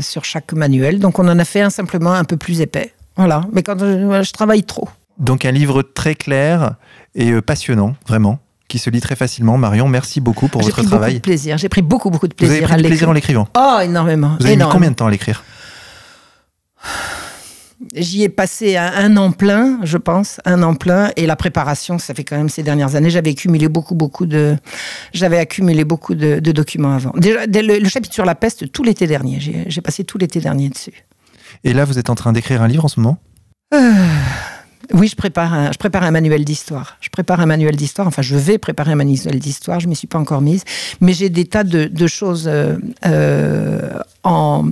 sur chaque manuel. Donc on en a fait un simplement un peu plus épais. Voilà, mais quand je, je travaille trop. Donc un livre très clair et euh, passionnant, vraiment, qui se lit très facilement. Marion, merci beaucoup pour votre travail. J'ai pris beaucoup de plaisir, j'ai pris beaucoup, beaucoup de plaisir Vous avez pris à plaisir en l'écrivant Oh, énormément. Vous avez énormément. mis combien de temps à l'écrire? J'y ai passé un, un, an plein, je pense, un an plein, et la préparation, ça fait quand même ces dernières années. J'avais accumulé beaucoup, beaucoup de, j'avais accumulé beaucoup de, de, documents avant. Déjà, le, le, chapitre sur la peste, tout l'été dernier, j'ai passé tout l'été dernier dessus. Et là, vous êtes en train d'écrire un livre en ce moment? Euh, Oui, je prépare, un, je prépare un manuel d'histoire. Je prépare un manuel d'histoire. Enfin, je vais préparer un manuel d'histoire. Je m'y suis pas encore mise, mais j'ai des tas de, de choses euh, euh, en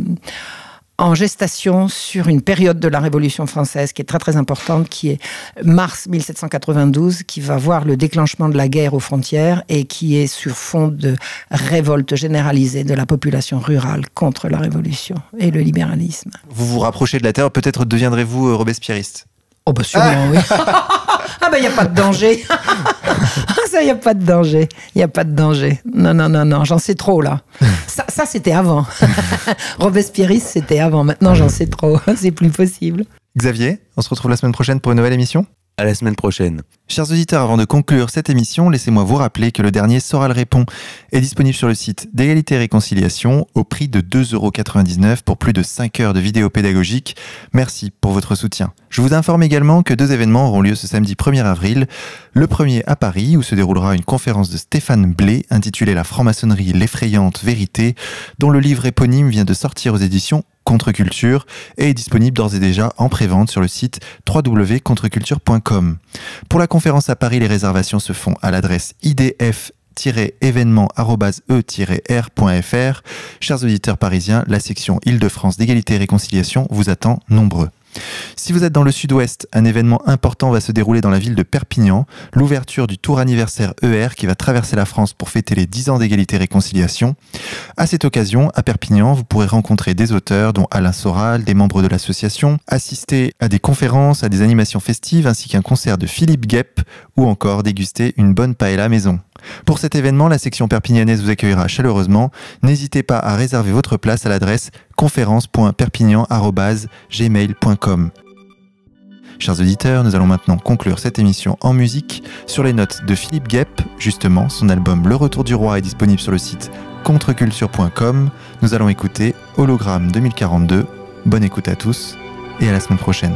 en gestation sur une période de la Révolution française qui est très très importante, qui est mars 1792, qui va voir le déclenchement de la guerre aux frontières et qui est sur fond de révolte généralisée de la population rurale contre la Révolution et le libéralisme. Vous vous rapprochez de la terre, peut-être deviendrez-vous euh, robespierriste? Oh bah sûrement, ah. oui. ah bah il n'y a pas de danger. ça, il n'y a pas de danger. Il n'y a pas de danger. Non, non, non, non, j'en sais trop là. Ça, ça c'était avant. Robespierriste, c'était avant. Maintenant, j'en sais trop. C'est plus possible. Xavier, on se retrouve la semaine prochaine pour une nouvelle émission? À la semaine prochaine. Chers auditeurs, avant de conclure cette émission, laissez-moi vous rappeler que le dernier Soral répond est disponible sur le site d'égalité et réconciliation au prix de 2,99€ pour plus de 5 heures de vidéos pédagogiques. Merci pour votre soutien. Je vous informe également que deux événements auront lieu ce samedi 1er avril. Le premier à Paris, où se déroulera une conférence de Stéphane Blé intitulée La franc-maçonnerie, l'effrayante vérité, dont le livre éponyme vient de sortir aux éditions Contre-Culture et est disponible d'ores et déjà en prévente sur le site www.contreculture.com. Pour la conférence à Paris, les réservations se font à l'adresse idf événement-e-r.fr. Chers auditeurs parisiens, la section Île-de-France d'égalité et réconciliation vous attend nombreux. Si vous êtes dans le sud-ouest, un événement important va se dérouler dans la ville de Perpignan, l'ouverture du tour anniversaire ER qui va traverser la France pour fêter les 10 ans d'égalité réconciliation. À cette occasion, à Perpignan, vous pourrez rencontrer des auteurs dont Alain Soral, des membres de l'association, assister à des conférences, à des animations festives ainsi qu'un concert de Philippe Guep ou encore déguster une bonne paella maison. Pour cet événement, la section perpignanaise vous accueillera chaleureusement. N'hésitez pas à réserver votre place à l'adresse conférence.perpignan.gmail.com. Chers auditeurs, nous allons maintenant conclure cette émission en musique sur les notes de Philippe Guep. Justement, son album Le Retour du Roi est disponible sur le site contreculture.com. Nous allons écouter Hologramme 2042. Bonne écoute à tous et à la semaine prochaine.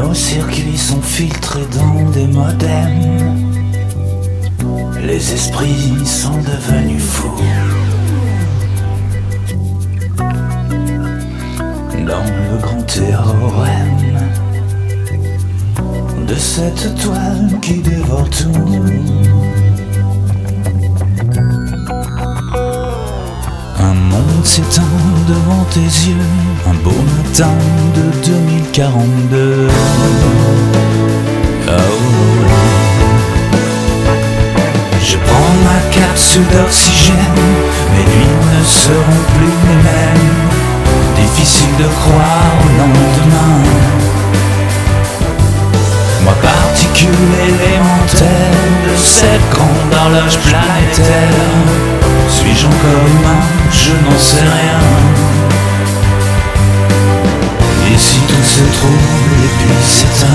Nos circuits sont filtrés dans des modems. Les esprits sont devenus fous. Dans le grand théorème de cette toile qui dévore tout. Monde devant tes yeux, un beau matin de 2042. Oh. Je prends ma capsule d'oxygène, mes nuits ne seront plus les mêmes. Difficile de croire au lendemain. Moi, particule élémentaire de cette grande horloge planétaire. Suis-je encore humain? Je n'en sais rien. Et si tout se trouve et puis s'éteint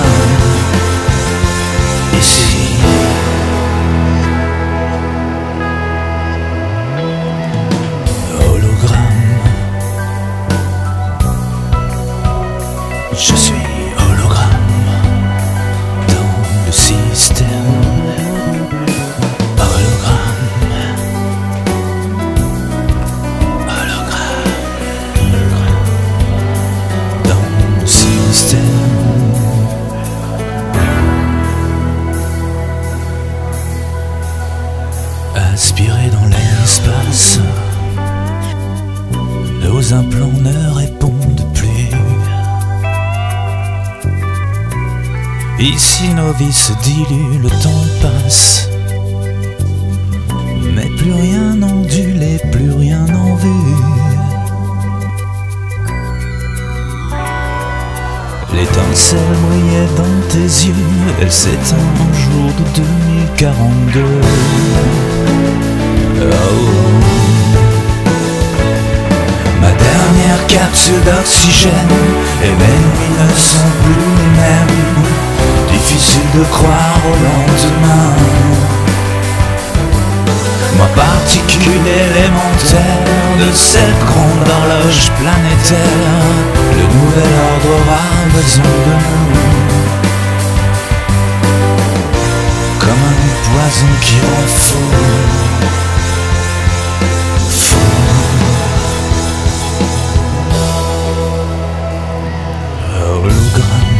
Nos vies se diluent, le temps passe. Mais plus rien n'ondule et plus rien en vue. L'étincelle brillait dans tes yeux, elle s'éteint un jour de 2042. Oh. Ma dernière capsule d'oxygène et mes nuits ne sont plus les mêmes difficile de croire au lendemain. Ma particule élémentaire de cette grande horloge planétaire, le nouvel ordre aura besoin de nous. Comme un poison qui rend fou. fou. Hologramme.